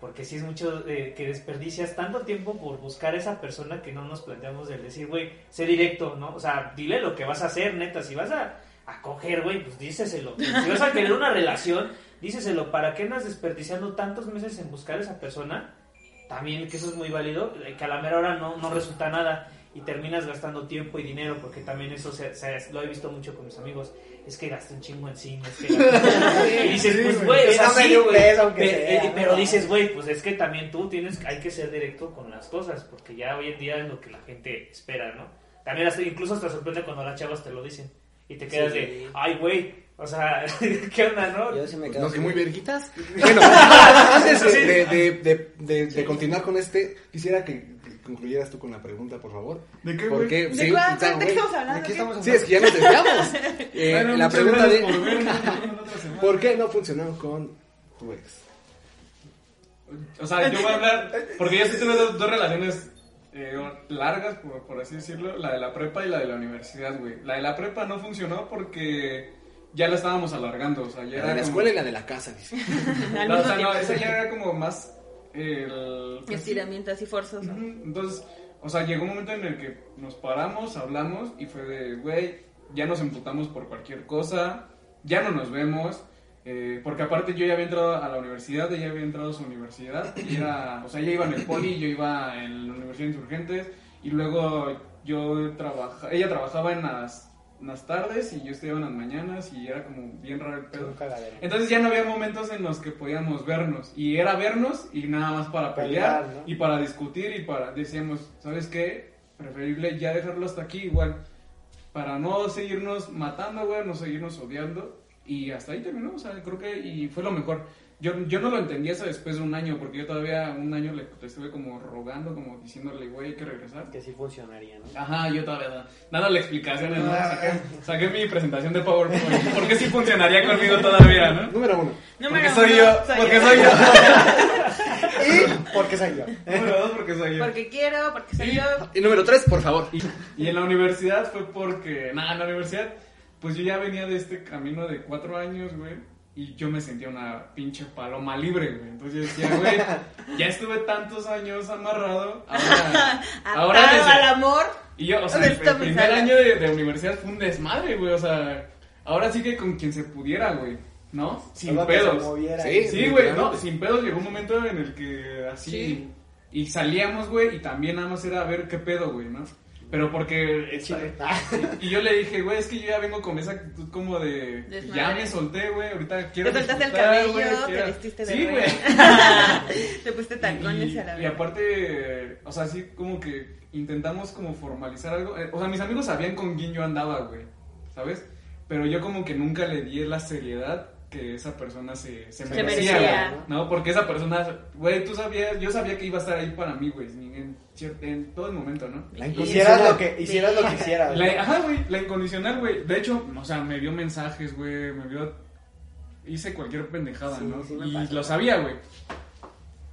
Porque si es mucho eh, que desperdicias tanto tiempo por buscar esa persona que no nos planteamos el decir, güey, sé directo, ¿no? O sea, dile lo que vas a hacer, neta. Si vas a, a coger, güey, pues díceselo. Si vas a querer una relación, díceselo. ¿Para qué andas desperdiciando tantos meses en buscar a esa persona? También, que eso es muy válido, eh, que a la mera hora no, no resulta nada y terminas gastando tiempo y dinero, porque también eso se, se- lo he visto mucho con mis amigos. Es que gasté un chingo en cine, es que gasté- Y dices, pues, güey, o sea, sí, güey, peso, aunque pe- sea, ¿no? pero dices, güey, pues es que también tú tienes, hay que ser directo con las cosas, porque ya hoy en día es lo que la gente espera, ¿no? También hasta, incluso hasta sorprende cuando las chavas te lo dicen y te quedas Sí. de, ay, güey, o sea, ¿qué onda, no? Yo sí me quedo no, que muy verguitas. Bueno, antes de, de, de, de, continuar con este, quisiera que concluyeras tú con la pregunta, por favor. ¿De qué, ¿Por qué? ¿De Sí, cuál? o sea, ¿De qué güey, estamos hablando? ¿De qué estamos Sí, es que ya nos desviamos. Eh, Bueno, la pregunta de. ¿por qué no funcionó con tu ex? O sea, yo voy a hablar, porque yo sí tuve dos, dos relaciones eh, largas, por, por así decirlo, la de la prepa y la de la universidad, güey. La de la prepa no funcionó porque ya la estábamos alargando, o sea, ya La era de la como- escuela y la de la casa, dice. No, o sea, no, esa ya era como más el... Estiramiento así forzoso. Entonces, o sea, llegó un momento en el que nos paramos, hablamos y fue de, güey, ya nos emputamos por cualquier cosa, ya no nos vemos, eh, porque aparte yo ya había entrado a la universidad, ella había entrado a su universidad, y era, o sea, ella iba en el poli, yo iba en la Universidad de Insurgentes, y luego yo trabajaba, ella trabajaba en las, en las tardes y yo estudiaba en las mañanas y era como bien raro el pedo. Entonces ya no había momentos en los que podíamos vernos. Y era vernos y nada más para pelear, Pelear, ¿no? y para discutir y para... Decíamos, ¿sabes qué? Preferible ya dejarlo hasta aquí igual. Para no seguirnos matando, güey, no seguirnos odiando. Y hasta ahí terminó, o sea, creo que y fue lo mejor. Yo, yo no lo entendí hasta después de un año, porque yo todavía un año le, le estuve como rogando, como diciéndole, güey, hay que regresar. Que sí funcionaría, ¿no? Ajá, yo todavía da- dándole explicaciones, ¿no? Saqué, saqué mi presentación de PowerPoint. ¿Por qué sí funcionaría conmigo todavía, no? Número uno. Número Porque soy uno, yo, porque soy yo. ¿Y por qué soy yo? Número dos, porque soy yo. Porque quiero, porque soy Y- yo. Y número tres, por favor. Y, y en la universidad fue porque, nada, en la universidad, pues yo ya venía de este camino de cuatro años, güey. Y yo me sentía una pinche paloma libre, güey. Entonces yo decía, güey, ya estuve tantos años amarrado. Ahora, ahora desde- al amor. Y yo, o sea, ¿Dónde el, primer año de, de universidad fue un desmadre, güey. O sea, ahora sí que con quien se pudiera, güey. ¿No? Sin Solo que se pedos. moviera Sí, güey, no, sin pedos llegó un momento en el que así. Sí. Y salíamos, güey, y también nada más era a ver qué pedo, güey, ¿no? Pero porque. Chile. Y yo le dije, güey, es que yo ya vengo con esa actitud como de. Desmadre. Ya me solté, güey, ahorita quiero. Te soltaste el cabello, güey, te quiero- vestiste de Sí, güey. Te pusiste tacones Y, a la y vez. aparte, o sea, sí como que intentamos como formalizar algo. Eh, O sea, mis amigos sabían con quién yo andaba, güey, ¿sabes? Pero yo como que nunca le di la seriedad que esa persona se, se Se merecía, ¿no? Porque esa persona, güey, tú sabías, yo sabía que iba a estar ahí para mí, güey, en, en todo el momento, ¿no? La Hicieras lo que, hicieras lo que hicieras. La, ajá, güey, la incondicional, güey. De hecho, o sea, me dio mensajes, güey, me dio... Hice cualquier pendejada, Sí, ¿no? sí y lo sabía, güey.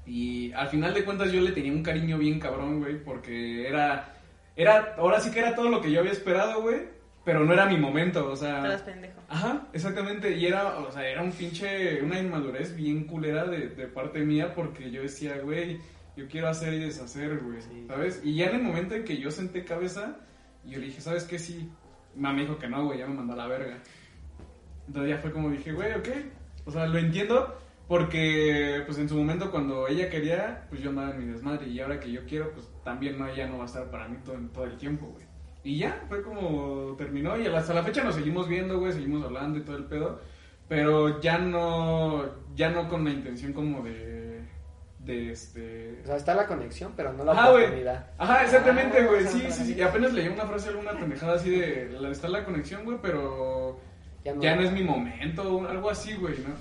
Y al final de cuentas yo le tenía un cariño bien cabrón, güey, porque era... Era, ahora sí que era todo lo que yo había esperado, güey, pero no era mi momento, o sea... Todas pendejo. Ajá, exactamente. Y era, o sea, era un pinche, una inmadurez bien culera de, de parte mía porque yo decía, güey, yo quiero hacer y deshacer, güey, ¿sabes? Y ya en el momento en que yo senté cabeza, yo le dije, ¿sabes qué? Sí. Mamá dijo que no, güey, ya me mandó a la verga. Entonces ya fue como dije, güey, ok. O sea, lo entiendo porque, pues en su momento cuando ella quería, pues yo andaba en mi desmadre. Y ahora que yo quiero, pues también no, ella no va a estar para mí todo, todo el tiempo, güey. Y ya, fue como terminó. Y hasta la fecha nos seguimos viendo, güey, seguimos hablando y todo el pedo. Pero ya no, ya no con la intención como de, de este... O sea, está la conexión, pero no la Ajá, oportunidad. Ajá, exactamente, Ah, güey. Sí, sí, sí. Y apenas leí una frase, alguna pendejada así de, está la conexión, güey, pero Ya no. ya no es mi momento, algo así, güey, ¿no?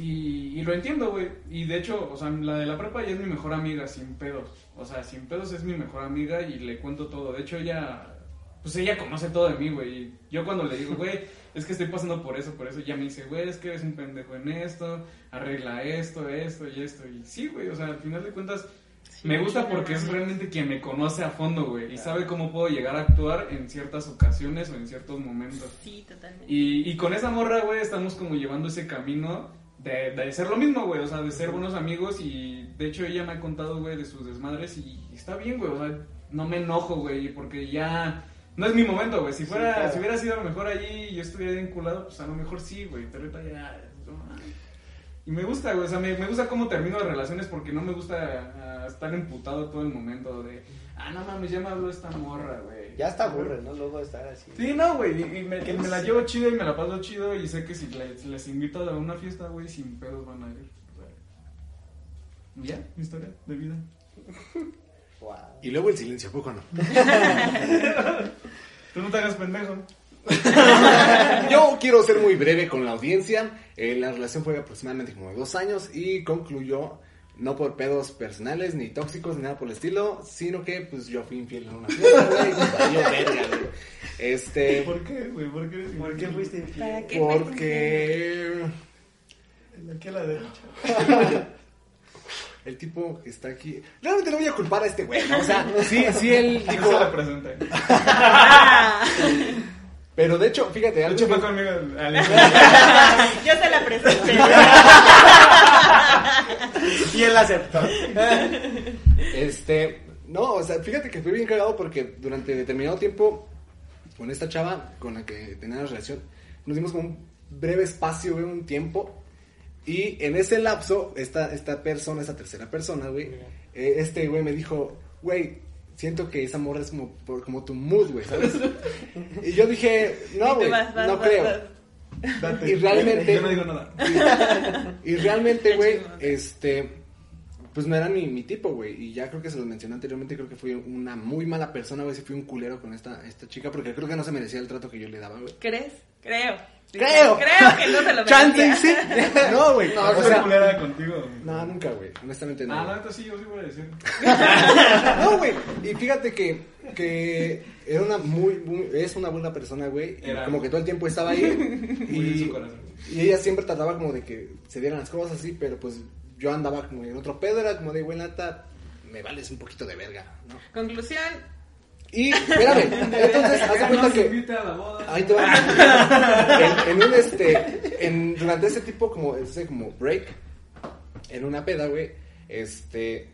Y, y lo entiendo, güey. Y de hecho, o sea, la de la prepa ya es mi mejor amiga, sin pedos. O sea, sin pedos es mi mejor amiga y le cuento todo. De hecho, ella, pues ella conoce todo de mí, güey. Yo cuando le digo, güey, es que estoy pasando por eso, por eso, ya me dice, güey, es que eres un pendejo en esto, arregla esto, esto y esto. Y sí, güey, o sea, al final de cuentas, me gusta porque es realmente quien me conoce a fondo, güey. Y sabe cómo puedo llegar a actuar en ciertas ocasiones o en ciertos momentos. Sí, totalmente. Y, y con esa morra, güey, estamos como llevando ese camino de, de ser lo mismo, güey. O sea, de ser buenos amigos. Y de hecho, ella me ha contado, güey, de sus desmadres. Y está bien, güey. O sea, no me enojo, güey, porque ya. No es mi momento, güey. Si fuera, claro. si hubiera sido a lo mejor allí y yo estuviera enculado, pues a lo mejor sí, güey. Pero ahorita ya. Y me gusta, güey. O sea, me, me gusta cómo termino las relaciones porque no me gusta ah, estar emputado todo el momento de. Ah, no mames, ya me habló esta morra, güey. Ya está aburre, ¿no? Luego estar así. Sí, no, güey, y, y me, me la llevo chido y me la paso chido y sé que si les, les invito a una fiesta, güey, sin pedos van a ir. Ya, mi historia de vida. Wow. Y luego el silencio, ¿a poco no? Tú no te hagas pendejo. Yo quiero ser muy breve con la audiencia. Eh, la relación fue aproximadamente como de dos años y concluyó no por pedos personales, ni tóxicos, ni nada por el estilo, sino que pues yo fui infiel en una fiesta, güey, verga, güey. Este, ¿Por qué, güey? ¿Por qué? ¿Por qué fuiste infiel? ¿Para qué? porque Aquí a la derecha. el tipo que está aquí, realmente no voy a culpar a este güey, ¿no? O sea, sí, sí él Yo dijo, se la presenté. De pero de hecho, fíjate, algo hecho, fue que- conmigo. al- yo se la presenté. Y él aceptó. Este, no, o sea, fíjate que fue bien cagado porque durante determinado tiempo con esta chava con la que tenía la relación, nos dimos como un breve espacio, un tiempo. Y en ese lapso, esta, esta persona, esta tercera persona, güey, eh, este güey me dijo, güey, siento que esa morra es como, por- como tu mood, güey, ¿sabes? y yo dije, no, güey, no vas, creo. vas. Date. Y realmente- Yo no digo nada. Y realmente, güey, este, pues no era mi, mi tipo, güey. Y ya creo que se los mencioné anteriormente, creo que fui una muy mala persona, güey. Si fui un culero con esta, esta chica, porque creo que no se merecía el trato que yo le daba, güey. ¿Crees? Creo. Creo. Creo que no se lo Chance, sí. No, güey. No, o No sea, soy culera contigo. güey. no, nunca, güey. Honestamente no. Ah, la neta sí, yo sí voy a decir. No, güey. Y fíjate que, que era una muy, muy- es una buena persona, güey. Era. Como que todo el tiempo estaba ahí. Muy en y, su corazón. y ella siempre trataba como de que se dieran las cosas así, pero pues yo andaba como en otro pedo, era como de, güey, nata, me vales un poquito de verga, ¿no? Conclusión, Y, espérame, entonces, haz cuenta que... invite a la boda. Ahí te va. En, en un este, en, durante ese tipo como, ese como break, en una peda, güey, este,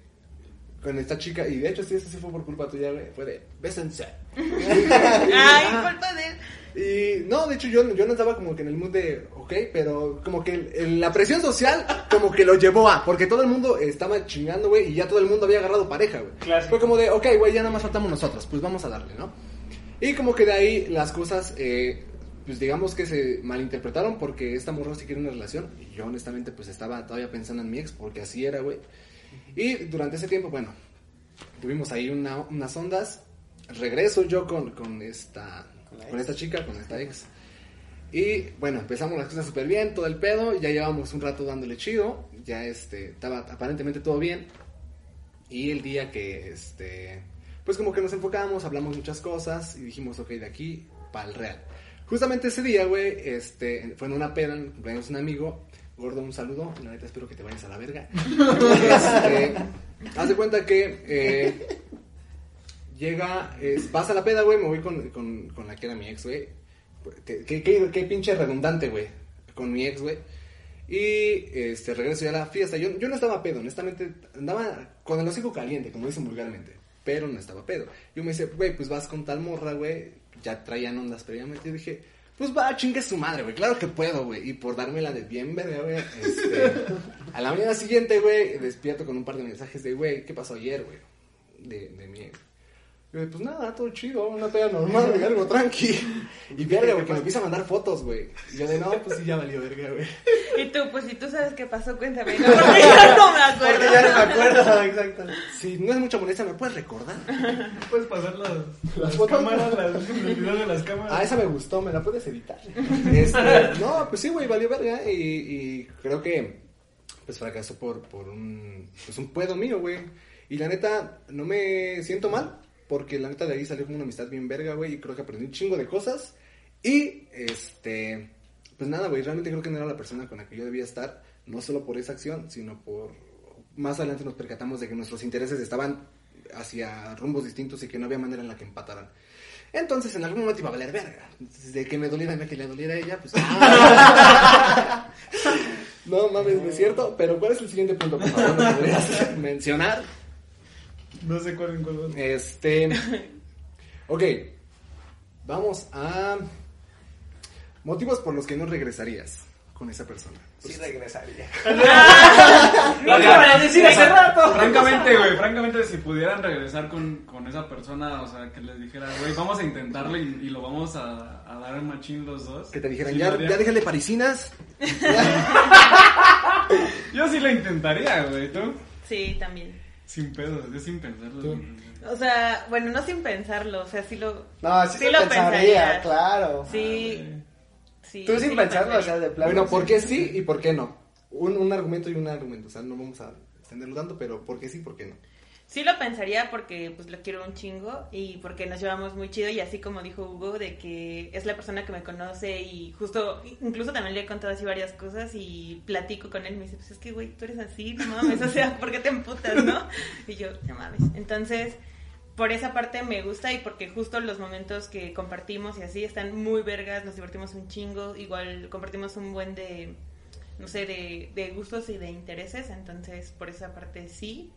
con esta chica, y de hecho sí, eso sí fue por culpa tuya, güey, fue de, bésense. ay, culpa de él. Y no, de hecho yo, yo no estaba como que en el mood de, ok, pero como que el- el- la presión social como que lo llevó a, porque todo el mundo estaba chingando, güey, y ya todo el mundo había agarrado pareja, güey. Fue como de, ok, güey, ya nada más faltamos nosotros, pues vamos a darle, ¿no? Y como que de ahí las cosas, eh, pues digamos que se malinterpretaron porque esta morra sí quiere una relación, y yo honestamente pues estaba todavía pensando en mi ex, porque así era, güey. Y durante ese tiempo, bueno, tuvimos ahí una- unas ondas, regreso yo con, con esta Con esta chica, con esta ex. Y bueno, empezamos las cosas súper bien, todo el pedo, ya llevamos un rato dándole chido, ya este, estaba aparentemente todo bien. Y el día que, este, pues como que nos enfocamos, hablamos muchas cosas y dijimos, ok, de aquí para el real. Justamente ese día, güey, este, fue en una peda, en cumpleaños un amigo, gordo, un saludo, la neta espero que te vayas a la verga. este, haz de cuenta que, eh, llega, es, vas a la peda, güey, me voy con, con, con la que era mi ex, güey. Qué, qué, qué- pinche redundante, güey, con mi ex, güey. Y este, regreso ya a la fiesta. Yo, yo no estaba pedo, honestamente, andaba con el hocico caliente, como dicen vulgarmente, pero no estaba pedo. Yo me dice, güey, pues vas con tal morra, güey, ya traían ondas previamente. Yo dije, pues va, chingue su madre, güey, claro que puedo, güey. Y por dármela de bien verga, güey, este, a la mañana siguiente, güey, despierto con un par de mensajes de, güey, ¿qué pasó ayer, güey? De, de mi ex. Y yo, pues nada, todo chido, una peda normal, güey, algo tranqui. Y verga, güey, que me empieza a mandar fotos, güey. Y yo de, no, pues sí, ya valió verga, güey. Y tú, pues si tú sabes qué pasó, cuéntame. No, porque yo no me acuerdo. Porque ya no me acuerdo, exacto. Si no es mucha molestia, ¿me puedes recordar? Puedes pasar las, las fotos. cámaras, las, los videos de las cámaras. Ah, esa me gustó, ¿me la puedes editar? Este, no, pues sí, güey, valió verga. Y, y creo que, pues fracasó por, por un, pues un pedo mío, güey. Y la neta, no me siento mal, porque la neta de ahí salió como una amistad bien verga, güey. Y creo que aprendí un chingo de cosas. Y, este, pues nada, güey, realmente creo que no era la persona con la que yo debía estar. No solo por esa acción, sino por... Más adelante nos percatamos de que nuestros intereses estaban hacia rumbos distintos y que no había manera en la que empataran. Entonces, en algún momento iba a valer verga. De que me doliera, de que le doliera a ella, pues. ¡ah! no mames, no es cierto. Pero, ¿cuál es el siguiente punto, por favor? ¿Me podrías mencionar? No sé cuál en cuál va. Este. Ok. Vamos a. Motivos por los que no regresarías con esa persona. Sí regresaría. Lo que iban a decir hace rato. Francamente, güey, francamente, si pudieran regresar con, con esa persona, o sea, que les dijera, güey, vamos a intentarlo y, y lo vamos a, a dar en machín los dos. Que te dijeran, Sí, ya, ya déjale parisinas. Yo sí lo intentaría, güey, ¿tú? Sí, también. Sin pedos, yo sin pensarlo. ¿Tú? O sea, bueno, no sin pensarlo, o sea, sí lo... No, sí, lo pensaría, pensaría. claro. Sí, sí. Tú sí sin lo pensarlo, o sea, de plano. Bueno, ¿por qué sí y por qué no? Un, un argumento y un argumento. O sea, no vamos a extenderlo tanto, pero ¿por qué sí y por qué no? Sí lo pensaría porque pues lo quiero un chingo y porque nos llevamos muy chido y así como dijo Hugo de que es la persona que me conoce y justo incluso también le he contado así varias cosas y platico con él y me dice pues es que güey tú eres así no mames o sea ¿por qué te emputas no? y yo no mames entonces por esa parte me gusta y porque justo los momentos que compartimos y así están muy vergas nos divertimos un chingo igual compartimos un buen de no sé de, de gustos y de intereses entonces por esa parte sí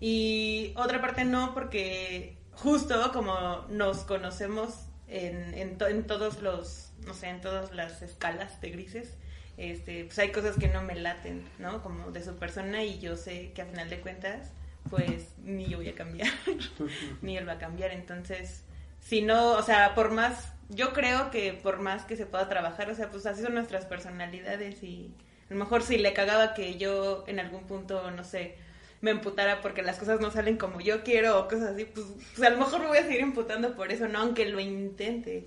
y otra parte no, porque justo como nos conocemos en, en, to- en todos los, no sé, en todas las escalas de grises, este, pues hay cosas que no me laten, ¿no? Como de su persona y yo sé que a final de cuentas, pues ni yo voy a cambiar, ni él va a cambiar. Entonces, si no, o sea, por más, yo creo que por más que se pueda trabajar, o sea, pues así son nuestras personalidades y a lo mejor si le cagaba que yo en algún punto, no sé, me emputara porque las cosas no salen como yo quiero o cosas así, pues, pues a lo mejor me voy a seguir emputando por eso, no, aunque lo intente.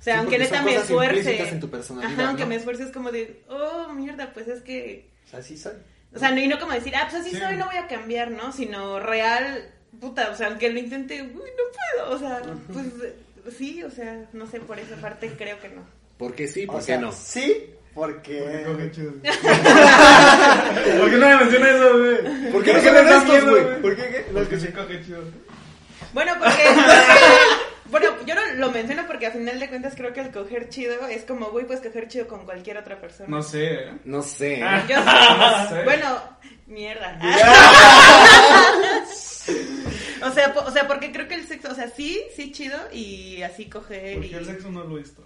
O sea, Sí, aunque porque neta me esfuerce. implícitas en tu personalidad, Ajá, aunque ¿no? me esfuerce es como de, oh, mierda, pues es que. O sea, sí soy. O sea, no, y no como decir, ah, pues así Sí. soy, no voy a cambiar, ¿no? Sino real, puta, o sea, aunque lo intente, uy, no puedo, o sea, pues sí, o sea, no sé, por esa parte creo que no. ¿Por qué sí? O ¿Por sea, qué no? Sí, porque... Coge chido. ¿Por qué no me menciona eso, güey? ¿Por qué no ¿Por son le da honestos, miedo, güey? ¿Por qué qué? Porque escuché. sí coge chido. Bueno, porque. bueno, yo no lo menciono porque a final de cuentas creo que el coger chido es como, güey, pues coger chido con cualquier otra persona. No sé, ¿eh? No sé. Yo No sé. Bueno, mierda. o sea, o sea, porque creo que el sexo, o sea, sí, sí chido y así coger Porque y el sexo no lo he visto.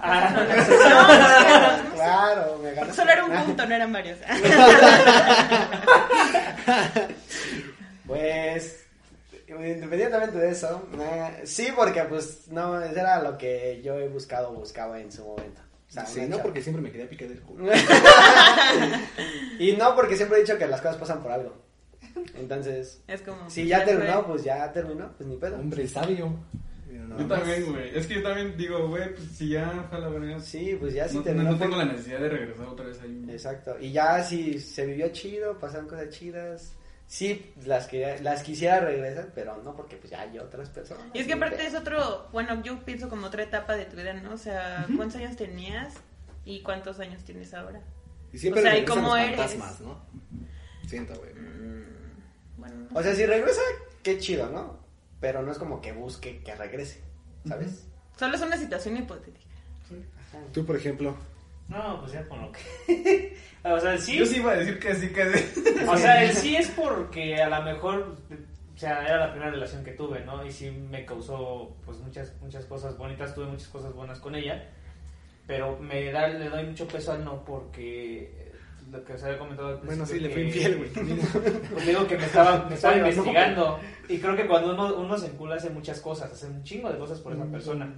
Ah, No, no, no, no, Claro, me ganas. Solo era un punto, no eran varios. Pues, independientemente de eso, eh, sí, porque pues no, eso era lo que yo he buscado, buscaba en su momento. O sea, Sí, no, chava. porque siempre me quería picar el culo. Y no, porque siempre he dicho que las cosas pasan por algo. Entonces, Es como. si ya fue. terminó, pues ya terminó, pues ni pedo. Hombre sabio. Yo más. también, güey. Es que yo también digo, güey, pues si ya fue a la verga. Sí, pues ya sí no, terminó. no tengo la necesidad de regresar otra vez ahí. Exacto. Y ya si se vivió chido, pasaron cosas chidas. Sí, las que las quisiera regresar, pero no porque pues ya hay otras personas. Y es que aparte es otro, bueno, yo pienso como otra etapa de tu vida, ¿no? O sea, ¿cuántos años tenías y cuántos años tienes ahora? Y siempre O sea, ¿y regresan cómo los eres? fantasmas, ¿no? Siento, güey. Bueno, no O sea, si regresa, qué chido, ¿no? Pero no es como que busque que regrese, ¿sabes? Solo es una situación hipotética. Ajá. Tú, por ejemplo. No, pues ya con lo que. o sea, el sí. Yo sí iba a decir que sí, que sí. O sea, el sí es porque a lo mejor, o sea, era la primera relación que tuve, ¿no? Y sí me causó, pues, muchas, muchas cosas bonitas, tuve muchas cosas buenas con ella, pero me da, le doy mucho peso al no porque lo que os había comentado al Bueno, sí, le fue infiel, güey. Pues digo que me estaba, me estaba investigando. Y creo que cuando uno, uno se encula hace muchas cosas, hace un chingo de cosas por esa persona.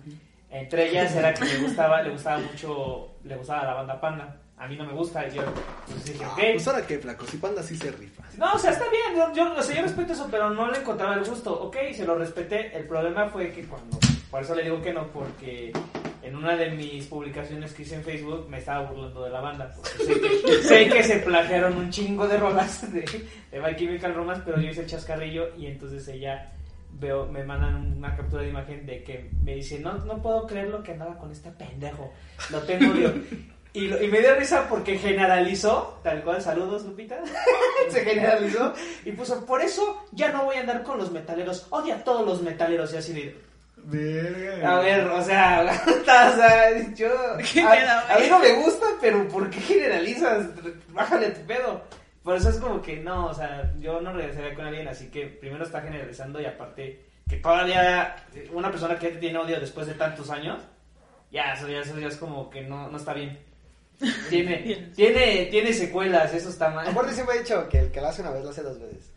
Entre ellas era que le gustaba, le gustaba mucho, le gustaba la banda Panda. A mí no me gusta, y yo pues dije, Ah, ok. Pues ahora qué, flaco. Si Panda sí se rifa. No, o sea, está bien, yo, yo, o sea, yo respeto eso, pero no le encontraba el gusto. Ok, se lo respeté. El problema fue que cuando, por eso le digo que no, porque en una de mis publicaciones que hice en Facebook me estaba burlando de la banda. Sé que, sé que se plagiaron un chingo de rolas de, de My Chemical Romance, pero yo hice el chascarrillo y entonces ella veo, me mandan una captura de imagen de que me dice, no, no puedo creer lo que andaba con este pendejo. Lo tengo yo. Y, lo- y me dio risa porque generalizó, tal cual, saludos Lupita, se generalizó y puso, por eso ya no voy a andar con los metaleros, odia a todos los metaleros y así de, Verga. a ver, o sea, o sea, yo, ¿Qué a, a mí no me gusta, pero ¿por qué generalizas? Bájale tu pedo. Por eso es como que no, o sea, yo no regresaría con alguien, así que primero está generalizando y aparte que todavía una persona que tiene odio después de tantos años, ya, eso ya, eso ya es como que no, no está bien. Tiene, tiene, tiene secuelas, eso está mal. Aparte siempre he dicho que el que lo hace una vez lo hace dos veces.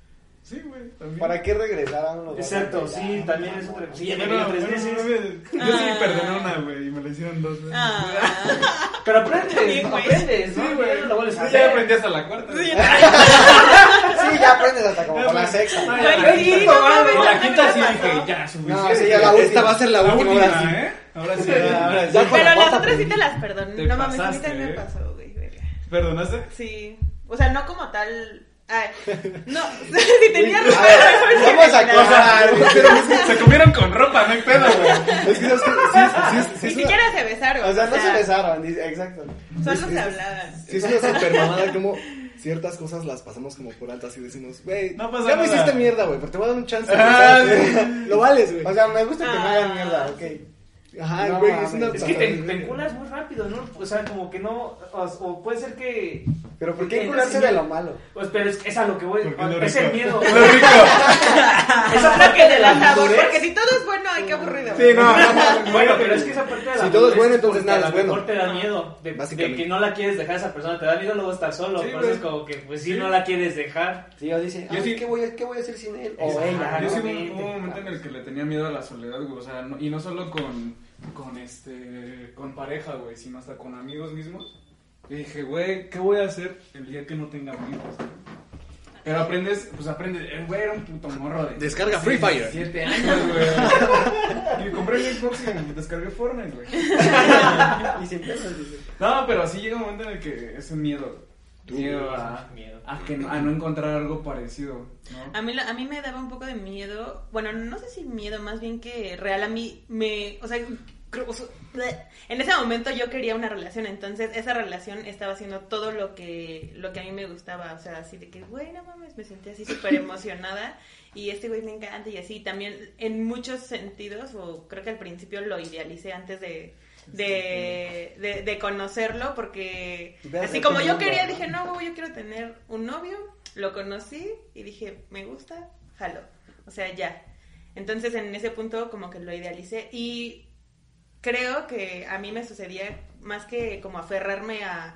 Sí, güey, también. ¿Para qué regresar a uno? Exacto, sí, también es otra Sí, ya me vino tres bueno, veces. no me- yo sí Ah. perdoné una, güey, y me la hicieron dos veces. Ah, Pero aprendes, aprendes, ¿no? Sí, güey. Ya Lo aprendí hasta la cuarta. sí, Sí, ya aprendes hasta como con la sexta. La me quinta sí dije, ya, suficiente. Esta última. va a ser la, última, última, ahora sí. ¿eh? Ahora sí. ahora sí. Pero la las otras sí te las perdono. Te No mames, a mí también me eh. pasó, güey. ¿Perdonaste? Sí. O sea, no como tal. Ay, no, si tenía A ver, vamos a es que- Se comieron con ropa, no hay pedo, güey. es que sabes que sí, sí, es- sí Ni es siquiera se besaron. O sea, no se besaron, dice- exacto. Solo es- se es- hablaban. Sí, es una super mamada como ciertas cosas las pasamos como por altas y decimos, güey, No pasa ya me hiciste mierda, güey, pero te voy a dar un chance. Ah. Lo vales, güey. O sea, me gusta que me hagan Ah. mierda, ok. Ajá, no güey, es una Es que te, te enculas muy rápido, ¿no? O sea, como que no. O, o puede ser que. Pero ¿por qué entres de lo malo? Pues, pero es, es a lo que voy. Lo Es el miedo. Lo rico. Esa Creo parte que de la sabor, madurez. porque si todo es bueno, ay, qué aburrido. Sí, no, no, no. Bueno, pero es que esa parte de la Si todo es bueno, entonces nada a es lo bueno. mejor te da miedo de, de que no la quieres dejar a esa persona, te da miedo luego estar solo. Sí, por eso güey. es como que, pues sí, Sí. no la quieres dejar. Sí, o dice, Yo sí- ¿qué, voy a, ¿qué voy a hacer sin él? O ella, Yo ¿no? sí hubo un momento en el que le tenía miedo a la soledad, güey. O sea, no- y no solo con, con este, con pareja, güey, sino hasta con amigos mismos. Y dije, güey, ¿qué voy a hacer el día que no tenga amigos? Pero aprendes, pues aprendes, el güey era un puto morro de... Descarga Free Fire. 7 años, güey. Y compré mi Xbox y descargué Fortnite, güey. Y dice. No, pero sí llega un momento en el que es un miedo. Miedo a, Miedo. a, que, no- a no encontrar algo parecido, ¿no? A mí, lo- a mí me daba un poco de miedo, bueno, no sé si miedo, más bien que real a mí me, o sea, creo- o sea, bleh. en ese momento yo quería una relación, entonces esa relación estaba haciendo todo lo que, lo que a mí me gustaba, o sea, así de que, güey, no mames, me sentía así súper emocionada y este güey me encanta y así, también en muchos sentidos, o creo que al principio lo idealicé antes de... De, de, de conocerlo porque así como yo quería dije no yo quiero tener un novio lo conocí y dije, me gusta, jalo. O sea, ya. Entonces en ese punto como que lo idealicé y creo que a mí me sucedía más que como aferrarme a,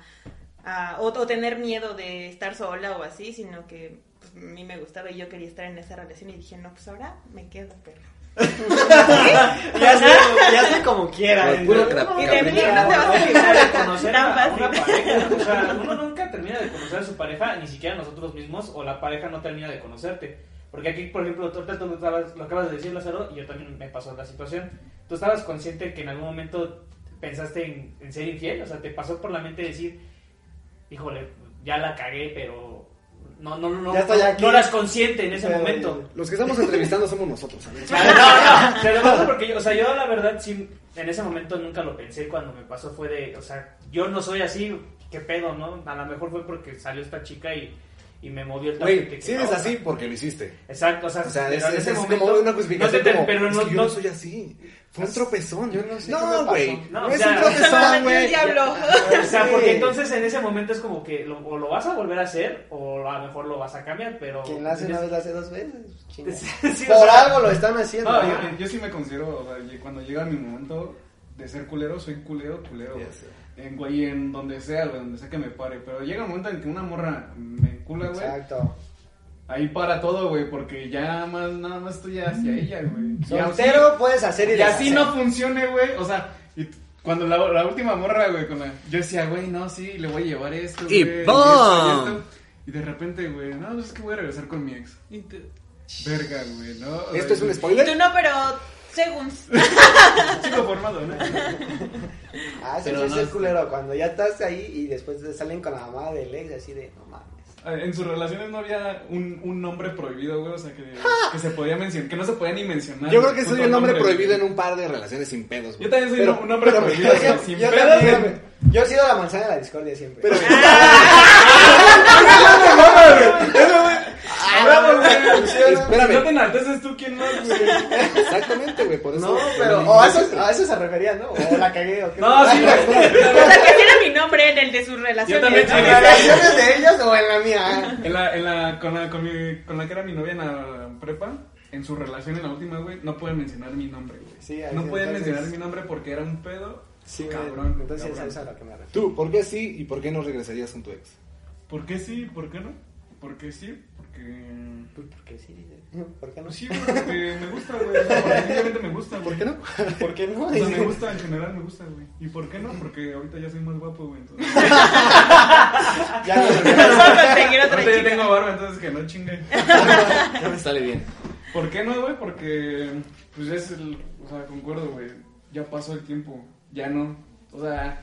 a- o, o tener miedo de estar sola o así, sino que pues, a mí me gustaba y yo quería estar en esa relación y dije, no, pues ahora me quedo, pero... Ya sé, ya sé como quiera. Y de no te vas a de conocer tan a fácil. una pareja. O sea, uno nunca termina de conocer a su pareja, ni siquiera nosotros mismos, o la pareja no termina de conocerte. Porque aquí, por ejemplo, tú tú lo, estabas- lo acabas de decir, Lázaro, y yo también me pasó la situación. Tú estabas consciente que en algún momento pensaste en, en ser infiel, o sea, te pasó por la mente decir, híjole, ya la cagué, pero no, no, no, no eras consciente en ese Pero- momento. Los que estamos entrevistando somos nosotros, no, no, te lo paso porque yo, o sea, yo la verdad sí, en ese momento nunca lo pensé cuando me pasó fue de, o sea, yo no soy así, qué pedo, ¿no? A lo mejor fue porque salió esta chica y, y me movió el Güey, tapete. si eres así porque lo hiciste. Exacto, o sea, O sea, es, en es- ese es momento como una justificación no te- como, pero "Es no, que yo no- no soy así. Fue un tropezón. Yo no sé No, güey. No, No, o es sea, un tropezón, güey. diablo. O sea, porque entonces en ese momento es como que lo- o lo vas a volver a hacer o a lo mejor lo vas a cambiar, pero... Quien la hace una vez, la hace dos veces. Sí, o Por sea, algo lo están haciendo. No, yo, yo sí me considero, o sea, y cuando llega mi momento de ser culero, soy culero, culero. Ya sé. En, güey, en donde sea, güey, donde sea que me pare. Pero llega un momento en que una morra me cula, güey. Exacto. Ahí para todo, güey, porque ya más, nada más estoy hacia ella, güey. Y así- Soltero puedes hacer y Y así no funcione, güey. O sea, y cuando la, la última morra, güey, con la, yo decía, güey, no, sí, le voy a llevar esto, Y güey, y de repente, güey, no, pues es que voy a regresar con mi ex. Y te- Verga, güey, ¿no? ¿Esto es un Tú spoiler? no, pero según... Chico formado, ¿no? Ah, eso Pero sí es no el sé. culero. Cuando ya estás ahí y después te salen con la mamá del ex, así de, no mames. En sus relaciones no había un, un nombre prohibido, güey, o sea, que, que se podía mencionar, que no se podía ni mencionar. Yo creo que soy el nombre prohibido en un par de relaciones sin pedos, güey. Yo también soy Pero- un nombre pero- prohibido, pero- o sea, sin yo, pedos, también, yo he sido la manzana de la discordia siempre. Pero, Bravo, güey. Espérame. No te enalteces tú, ¿quién más, güey? exactamente, güey, por eso. no, pero, o a eso, a eso se refería, ¿no? O la cagué, o qué. No, sí, güey. O sea, que tiene mi nombre en el de sus relaciones. también ¿En las relaciones de ellas o en la mía? En la, en la, con la, con mi, con la que era mi novia en la prepa, en su relación en la última, güey, no pueden mencionar mi nombre, güey. Sí, no sí, pueden entonces- mencionar mi nombre porque era un pedo. Sí, cabrón. Entonces cabrón. es a lo que me refiero. Tú, ¿por qué sí y por qué no regresarías con tu ex? ¿Por qué sí? ¿Por qué no? ¿Por qué sí? Porque... Pues, ¿Por qué sí? ¿Por qué no? Pues sí, güey, porque me gusta, güey. o sea, Definitivamente me gusta, ¿Por güey. qué no? ¿Por qué no? O sea, me gusta, en general me gusta, güey. ¿Y por qué no? Porque ahorita ya soy más guapo, güey. Entonces... Ya no otra Ahorita ya tengo barba, entonces que no chingue. Ya me sale bien. ¿Por qué no, güey? Porque, pues es el, o sea, concuerdo, güey, ya pasó el tiempo, ya no, o sea,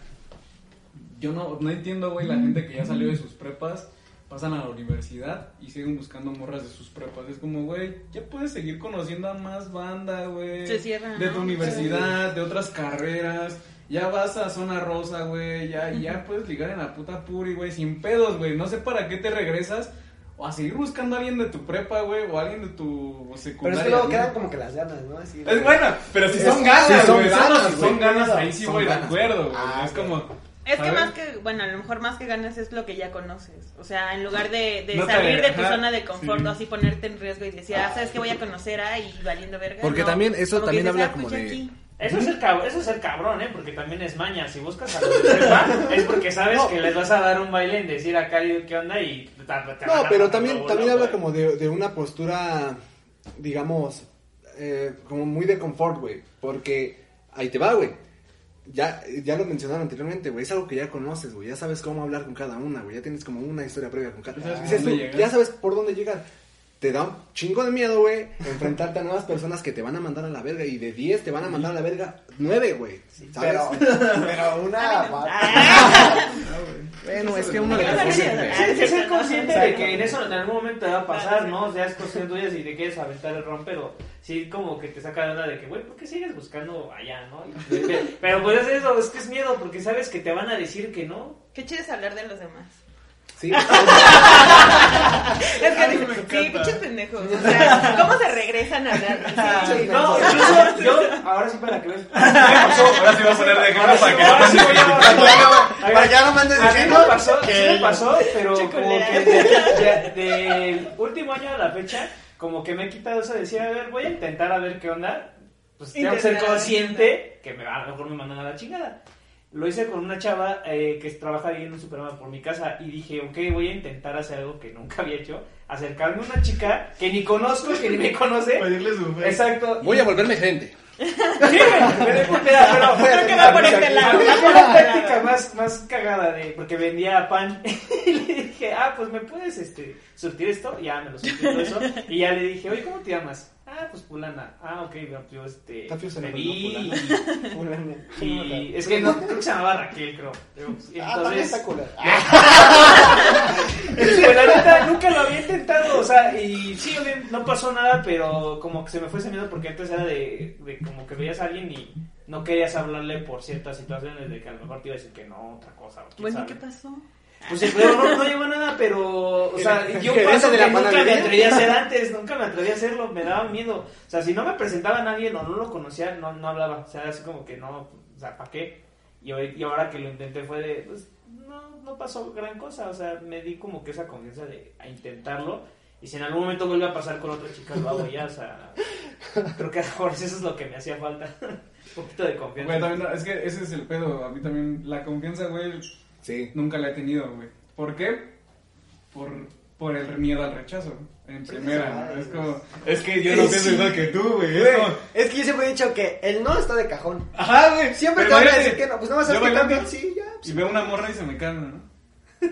yo no, no entiendo, güey, la gente que ya salió de sus prepas, pasan a la universidad y siguen buscando morras de sus prepas, es como, güey, ya puedes seguir conociendo a más banda, güey, Se cierra, de ¿no? tu universidad, de otras carreras, ya vas a zona rosa, güey, ya, ya puedes ligar en la puta puri, güey, sin pedos, güey, no sé para qué te regresas. O a seguir buscando a alguien de tu prepa, güey, o a alguien de tu Pero secundaria. es que luego quedan como que las ganas, ¿no? Así, Es bueno, pero si Es- son ganas, güey, si son ganas, ahí sí voy de acuerdo, güey. Ah, es como. Es que más que, bueno, a lo mejor más que ganas es lo que ya conoces. O sea, en lugar de, de No te salir de tu ajá, zona de confort, sí. así ponerte en riesgo y decir, ah, ¿sabes que voy a conocer a y valiendo verga? Porque No. también eso Como también dices, habla ah, pues como ya de- aquí. Eso es, el eso es el cabrón, ¿eh? Porque también es maña. Si buscas a los de prepa, es porque sabes No. que les vas a dar un baile en decir acá qué onda y... te- te No, pero también, también habla como de, de una postura, digamos, eh, como muy de confort, güey. Porque ahí te va, güey. Ya, ya lo mencionaron anteriormente, güey, es algo que ya conoces, güey, ya sabes cómo hablar con cada una, güey, ya tienes como una historia previa con cada llegar. ya sabes por dónde llegar. Te da un chingo de miedo, güey, enfrentarte a nuevas personas que te van a mandar a la verga y de 10 te van a mandar a la verga 9, güey. ¿Sabes? Pero, pero una. bueno, es que uno le. Tienes que ser consciente de que en eso en algún momento te va a pasar, ¿no? O sea, es cuestión tuya si te quieres aventar el ron, pero sí como que te saca de onda de que, güey, ¿por qué sigues buscando allá, no? Pero pues es eso, es que es miedo, porque sabes que te van a decir que no. Qué chido es hablar de los demás. Sí. Es que digo, sí, pinches pendejos. O sea, ¿cómo se regresan a hablar? Sí, No, incluso yo, ahora sí para que veas. Ahora sí voy a poner de ejemplo para que no Ahora sí voy a- Para ya no me andes A mí diciendo. me pasó, sí me pasó, pero como que de- último año a la fecha, como que me he quitado eso de decir, a ver, voy a intentar a ver qué onda. Pues tengo que ser consciente que me, a lo mejor me mandan a la chingada. Lo hice con una chava eh, que trabaja ahí en un supermercado por mi casa y dije, ok, voy a intentar hacer algo que nunca había hecho, acercarme a una chica que ni conozco, que ni me conoce. Pedirle su fe. Exacto. Voy a volverme gerente. Sí, me de mira, pero Creo que va por este lado. Fue la práctica más, más cagada de porque vendía pan y le dije, ah, pues me puedes este surtir esto, ya me lo surtió todo eso y ya le dije, oye, ¿cómo te llamas? Ah, pues fulana. Ah, ok, yo este feo ese me vi ¿no? y, y es que no creo que se llamaba Raquel, creo. Ah, Entonces, está cool. pues, la neta nunca lo había intentado, o sea, y sí, no pasó nada, pero como que se me fue ese miedo porque antes era de, de como que veías a alguien y no querías hablarle por ciertas situaciones de que a lo mejor te iba a decir que no, otra cosa. Bueno. ¿qué pasó? Pues el pedo no, no llegó a nada, pero, o sea, yo paso de que la nunca me atreví a hacer antes, nunca me atreví a hacerlo, me daba miedo. O sea, si no me presentaba a nadie o no lo conocía, no, no hablaba. O sea, así como que no, o sea, ¿para qué? Y, hoy, y ahora que lo intenté fue de, pues, no, no pasó gran cosa. O sea, me di como que esa confianza de a intentarlo. Y si en algún momento vuelve a pasar con otra chica, lo hago ya, o sea, creo que ahora eso es lo que me hacía falta. Un poquito de confianza. Güey, también, no, es que ese es el pedo. A mí también la confianza, güey, Sí. nunca la he tenido, güey. ¿Por qué? Por, por el miedo al rechazo. En primera, ¿no? Es como, es que yo no pienso sí. igual que tú, güey. Es como, es que yo siempre he dicho que el no está de cajón. ajá, güey. Siempre te van a decir que no. Pues nada más yo sabes que cambian. Sí, ya. pues, Y veo una morra y se me calma, ¿no?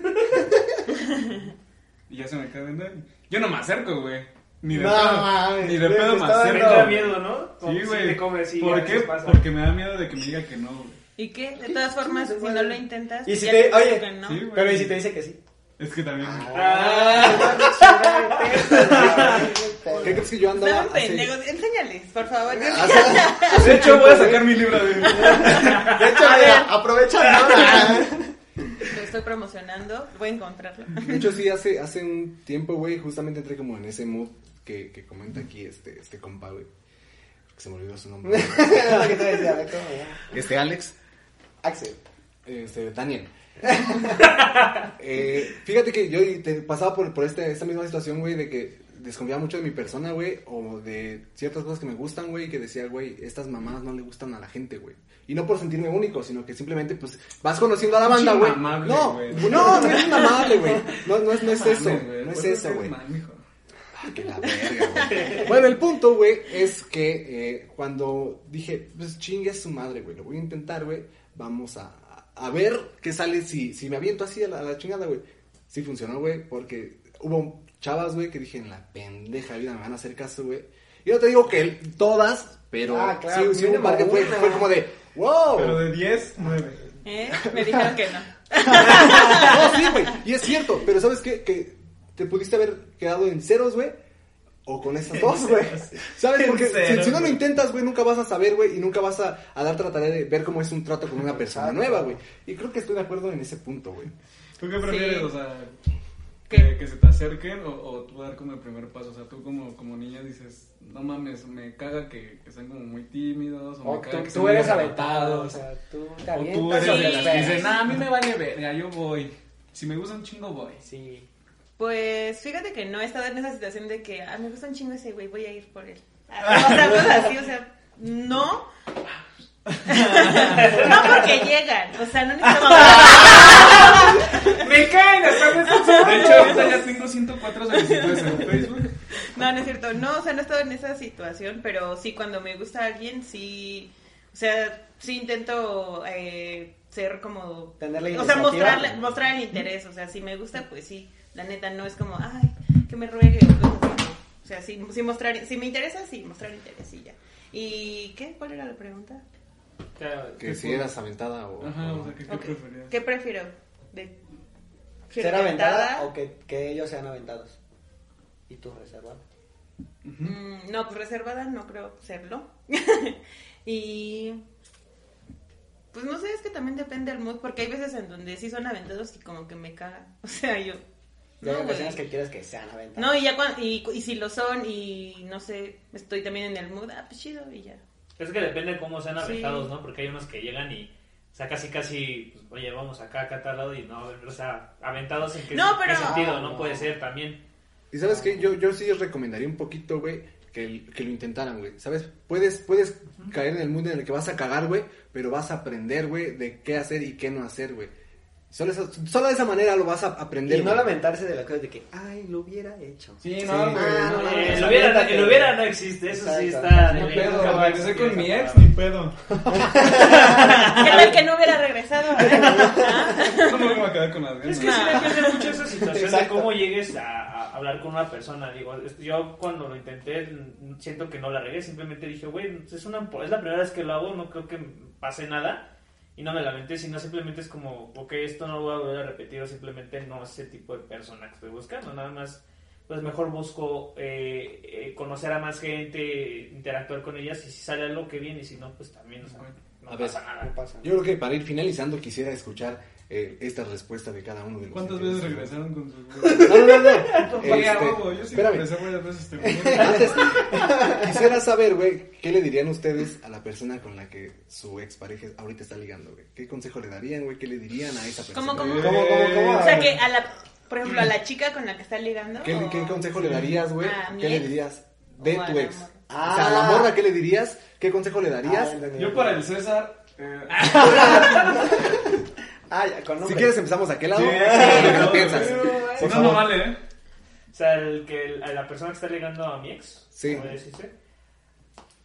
y ya se me cae viendo. Yo no me acerco, güey. Ni de No, pedo. mames, Ni de pedo me está me acerco. da miedo, ¿no? Como Sí, si güey. a ¿Por qué? pasa. Porque me da miedo de que me diga que no, güey. ¿Y qué? De todas formas, si no lo intentas, Y si ya te- oye, que no. Sí, güey. Pero ¿y si te dice que sí? Es que también. Ah. ¿Qué crees que yo andaba pendejos. Enséñales, por favor. hace- De hecho, voy a sacar mi libro de. De hecho, mira, aprovecha. ¿no? Lo estoy promocionando. Voy a encontrarlo. De hecho, sí, hace, hace un tiempo, güey, justamente entré como en ese mood que, que comenta aquí este, este compa, güey. Que se me olvidó su nombre. ¿Qué te decía? Este Alex, Axel. este Daniel. Eh, fíjate que yo te pasaba por, por este, esta misma situación, güey, de que desconfiaba mucho de mi persona, güey, o de ciertas cosas que me gustan, güey, que decía, güey, estas mamadas no le gustan a la gente, güey. Y no por sentirme único, sino que simplemente, pues, vas conociendo a la banda, güey. No, güey. no, no es inmamable, güey. No, no es, no es eso, güey, no es eso, güey. mijo. Que la verga, güey. Bueno, el punto, güey, es que eh, cuando dije, pues chingue a su madre, güey, lo voy a intentar, güey, vamos a, a ver qué sale si, si me aviento así a la, a la chingada, güey. Sí funcionó, güey, porque hubo chavas, güey, que dije, en la pendeja vida me van a hacer caso, güey. Y no te digo que todas, pero Ah, claro, sí, sí hubo un par que fue, fue como de, wow. Pero de 10, 9. ¿Eh? Me dijeron que no. No, sí, güey. Y es cierto, pero ¿sabes qué? Que te pudiste haber quedado en ceros, güey. O con esas dos, güey. ¿Sabes? Porque si, si no lo intentas, güey, nunca vas a saber, güey. Y nunca vas a, a darte la tarea de ver cómo es un trato con una persona nueva, güey. Y creo que estoy de acuerdo en ese punto, güey. ¿Tú qué prefieres? Sí. O sea, que, que se te acerquen o, o tú dar como el primer paso. O sea, tú como, como niña dices, no mames, me caga que, que sean como muy tímidos. O, O me caga tú, que tú eres aventado, o sea, tú te O tú avientas eres o de te las que esperas. dicen, nah, a mí me vale verga, yo voy. Si me gusta un chingo, voy. Sí. Pues fíjate que no he estado en esa situación de que ah, me gusta un chingo ese güey, voy a ir por él. O sea, cosas así, o sea, no. no porque llegan, o sea, no necesitamos. Me caen hasta me De hecho, ahorita ya tengo 104 solicitudes en Facebook. No, no es cierto. No, o sea, no he estado en esa situación, pero sí, cuando me gusta alguien, sí. O sea, sí intento eh, ser como... Tener la o sea, mostrarle, mostrar el interés. O sea, si me gusta, pues sí. La neta no es como, ay, que me ruegue o cosas así. O sea, sí, sí mostrar, si me interesa, sí, mostrar interés y ya. ¿Y qué? ¿Cuál era la pregunta? Claro, Que si eras aventada o... Ajá, o- o sea, ¿qué, qué preferías? ¿Qué prefiero? De ¿Ser aventada o que, que ellos sean aventados? ¿Y tú reservado? Mm, no, pues reservada no creo serlo. y pues no sé, es que también depende del mood, porque hay veces en donde sí son aventados y como que me cagan. O sea, yo... Y hay No, ocasiones que quieres que sean aventados. No, y ya cuando, y, y si lo son y no sé, estoy también en el mood, ah, pues chido y ya. Es que depende de cómo sean Sí. aventados, ¿no? Porque hay unos que llegan y, o sea, casi casi, pues, oye, vamos acá, acá tal lado y no, o sea, aventados en qué, No, qué pero- sentido, Ah, ¿no? no. Puede ser también. Y sabes qué, yo, yo sí recomendaría un poquito, güey, que, que lo intentaran, güey. ¿Sabes? Puedes, puedes caer en el mundo en el que vas a cagar, güey, pero vas a aprender, güey, de qué hacer y qué no hacer, güey. Solo, esa- solo de esa manera lo vas a aprender. Y no güey. lamentarse de la cosa de que, ay, lo hubiera hecho. Sí, no, Sí. güey. Ah, no, no, Eh, no, el, no, hubiera, aviéntate. el hubiera no existe, eso sí está... No de- pedo, regresé con mi ex, ni pedo. ¿Qué tal que no hubiera regresado? No me voy a quedar con las Es ganas. que sí depende mucho esa situación de Exacto. cómo llegues a, a hablar con una persona. Digo, es- yo cuando lo intenté siento que no la regué, simplemente dije, güey, es, una, es la primera vez que lo hago, no creo que pase nada. Y no me lamenté, sino simplemente es como, ok, esto no lo voy a volver a repetir o simplemente no es ese tipo de persona que estoy buscando. Nada más, pues mejor busco eh, eh, conocer a más gente, interactuar con ellas y si sale algo que bien y si no, pues también, o sea, no A ver, pasa No nada. pasa. Yo creo que para ir finalizando quisiera escuchar eh, esta respuesta de cada uno de los ¿Cuántas veces regresaron con sus No, no, no, no. Oye, Este, huevo, yo sí regresé varias veces. Te juro. Antes, quisiera saber, güey, ¿qué le dirían ustedes a la persona con la que su expareja ahorita está ligando, güey? ¿Qué consejo le darían, güey? ¿Qué le dirían a esa persona? ¿Cómo, cómo? ¿Cómo, cómo, cómo? O sea, que a la, por ejemplo, a la chica con la que está ligando. ¿Qué, o- qué consejo le darías, güey? ¿Qué le dirías de tu ex? morra. O sea, a la Ah. morra, ¿qué le dirías? ¿Qué consejo le darías? Ah. Yo para el César. eh, Ah, ya, con si quieres empezamos a aquel lado. Sí, ¿Qué no, piensas? Si Por no, favor. no vale, ¿eh? O sea, el que a la persona que está ligando a mi ex, Sí. ¿cómo decirse?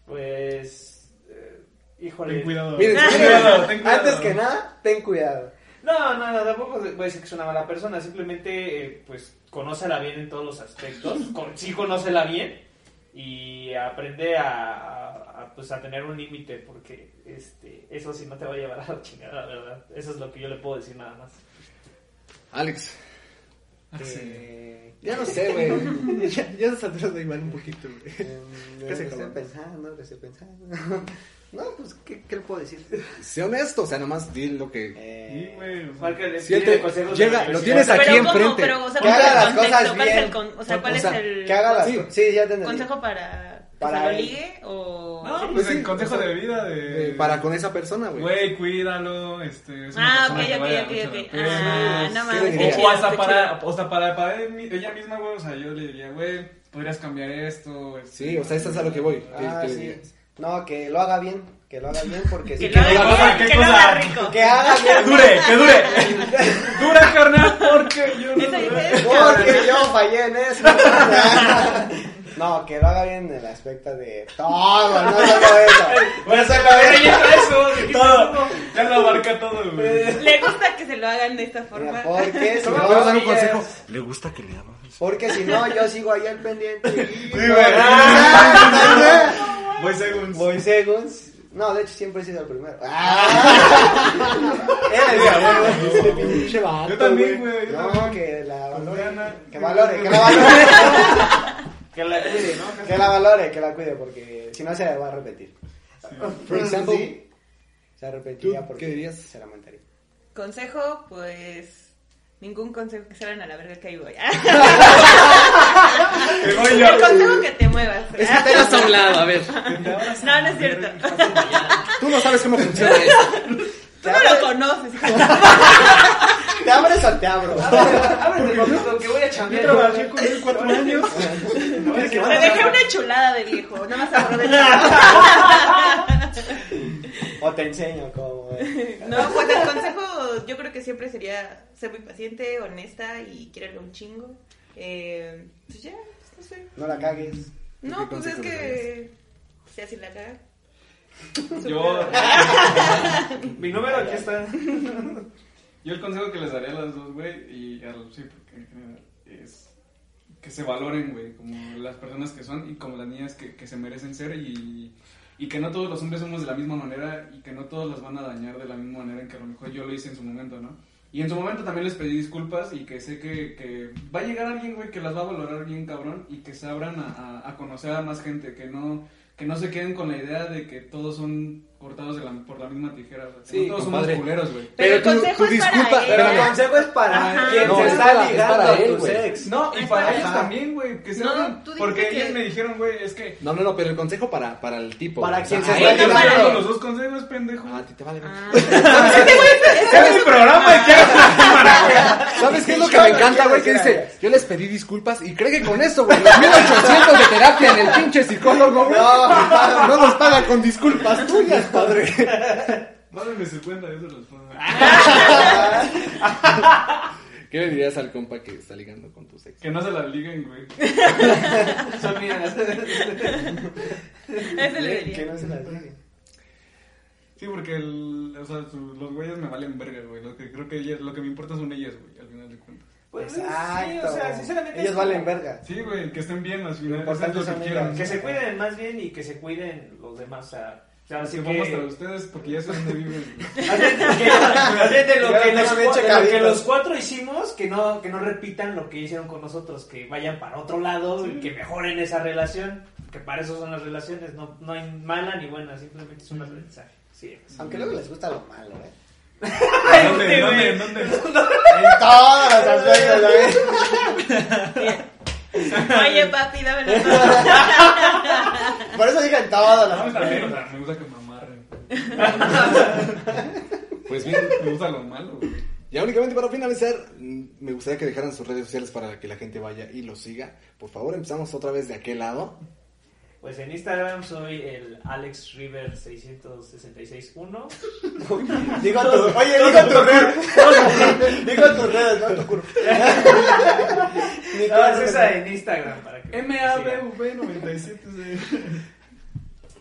Pues, eh, híjole. Ten cuidado. Miren, ten cuidado, ten cuidado. Antes que nada, ten cuidado. No, no, no, tampoco voy a decir que es una mala persona, simplemente, eh, pues, conócela bien en todos los aspectos, con- sí conócela bien y aprende a, a- pues, a tener un límite, porque este, eso sí no te va a llevar a la chingada, verdad. Eso es lo que yo le puedo decir nada más. Alex, Eh, ya no sé, güey. ya, ya se atrás da igual un poquito, güey. ¿Qué lo se que estoy acabó? pensando, lo que estoy pensando. No, pues, ¿qué, qué le puedo decir? Sé honesto, o sea, nomás di lo que... Sí, Eh, güey. Si te consejos de llega, lo tienes aquí Pero ¿cómo? enfrente. Pero, o sea, Que ¿cuál es haga el las cosas contexto? ¿Cuál es el bien. con- o sea, ¿cuál O es sea, el que haga las Sí. Sí, ya te consejo para Para se lo ligue o No, ¿sí? pues sí, el consejo o sea, de vida de... Eh, para con esa persona, güey. Güey, cuídalo, este... Es una Ah, ok, que ok, ok, ok. Ah, no ¿Qué mames, O hasta para, hasta para, para ella misma, güey, o sea, yo le diría, güey, podrías cambiar esto. este, Sí, o sea, eso es a lo que voy. ¿Qué- Ah, sí. No, que lo haga bien. Que lo haga bien porque si Que lo haga bien, ¿Qué que lo cosa? haga rico. Que haga bien. dure, que dure. Dura, carnal, porque yo no... Porque yo fallé en eso. No, que lo haga bien en el aspecto de todo, no solo eso. Bueno, se lo eso, Todo, ya lo abarca todo, güey. Le gusta que se lo hagan de esta forma. Porque si ¿Me puedes dar un no, consejo? Le gusta que le amas. porque si no, yo sigo ahí al pendiente. Sí, güey. Voy según... Voy segunds. No, de hecho siempre he sido el primero. Ah. Yo también, güey, No, también. que la valore. Que valore, que la valore. Que la cuide, ¿no? Que la valore, que la cuide, porque si no se va a repetir. For example, Sí, se arrepentiría ¿tú porque qué dirías? se lamentaría. Consejo, pues. Ningún consejo que se vayan a la verga que ahí voy. Que voy yo. El consejo que te muevas. Tengas a un lado, a ver. No, no es cierto. Tú no sabes cómo funciona eso. Tú no lo conoces. ¿Te abres o te abro? Ábrete, papito, que voy a Yo chambear. trabajé con él cuatro años. Te dejé una chulada de viejo. No más aprovechar. O te enseño cómo. es. No, pues el consejo yo creo que siempre sería ser muy paciente, honesta y quererlo un chingo. Eh, pues ya, pues no sé. No la cagues. No, ¿Qué pues es que... Si así la caga. Yo, Mi número aquí está. yo el consejo que les daría a las dos, güey, y al sí, porque en general, es que se valoren, güey, como las personas que son y como las niñas que, que se merecen ser y, y que no todos los hombres somos de la misma manera y que no todos las van a dañar de la misma manera en que a lo mejor yo lo hice en su momento, ¿no? Y en su momento también les pedí disculpas y que sé que, que va a llegar alguien, güey, que las va a valorar bien cabrón y que se abran a, a- a conocer a más gente, que no, que no se queden con la idea de que todos son cortados de la- por la misma tijera, o sea, Sí, no todos compadre. somos culeros, güey. Pero el tu- consejo tu es para disculpa- él. Pero el consejo es para Ajá. quien No, te es está para- es ligando para a él, tu güey. sex. No, y Es para para- ellos también, güey, que se No, dijiste porque que- ellos me dijeron, güey, es que... No, no, no, pero el consejo para, para el tipo. Para quien se sea, está no para él. los dos consejos, pendejo. Ah, a ti te vale. Ah. es mi programa y ¿Sabes qué es lo que me encanta, güey? Que dice, yo les pedí disculpas y cree que con eso, güey, los 1800 de terapia en el pinche psicólogo, güey, no nos pagan con disculpas tuyas, padre. Mándame su cuenta, yo se los pongo. ¿Qué le dirías al compa que está ligando con tu sexo? Que no se la liguen, güey. Son mías. Le Que no se las diga. Sí, porque el, o sea, su- los güeyes me valen verga, güey. Lo que creo que ellas, lo que me importa son ellas, güey, al final de cuentas. Pues, sí, o sea, sinceramente. Ellos valen verga. Sí, güey, que estén bien al final. Lo que quieran. Que se cuiden más bien y que se cuiden los demás. O sea, sea, así Que que. vamos a ustedes porque ya sé dónde viven. de lo que, lo los, lo que los cuatro hicimos, que no, que no repitan lo que hicieron con nosotros, que vayan para otro lado y que mejoren esa relación, que para eso son las relaciones, no, no hay mala ni buena, simplemente es un aprendizaje. Sí. Aunque luego les gusta lo malo, ¿eh? ¿En dónde? ¿En dónde? ¿En dónde? En todos los aspectos, ¿eh? Oye, papi, dame la mano. Por eso dije en todos los No, también, o aspectos. sea, me gusta que me amarren. Pues bien, Me gusta lo malo, güey. ya únicamente para finalizar, me gustaría que dejaran sus redes sociales para que la gente vaya y los siga. Por favor, empezamos otra vez de aquel lado. Pues en Instagram soy el Alex River 6661. Digo tu, oye, digo tu red. Digo tus redes, no tu curva. Ni No, todas es esas. esa en Instagram para que me sigan. MABV97.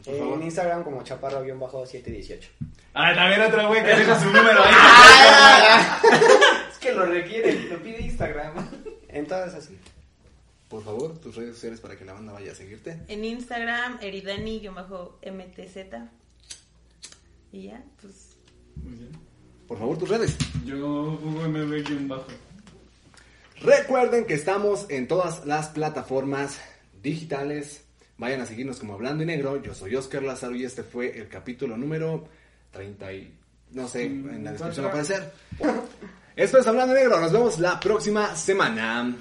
sí. En Instagram como chaparro-718. Ah, también otro güey que deja su número ahí. Es que lo requiere, lo pide Instagram. En todas así. Por favor, tus redes sociales para que la banda vaya a seguirte. En Instagram, eridani-mtz. Y ya, pues. Muy bien. Por favor, tus redes. Yo, Hugo MB bajo. Recuerden que estamos en todas las plataformas digitales. Vayan a seguirnos como Hablando y Negro. Yo soy Oscar Lázaro y este fue el capítulo número 30 y... No sé, en la descripción va a aparecer. Esto es Hablando y Negro. Nos vemos la próxima semana.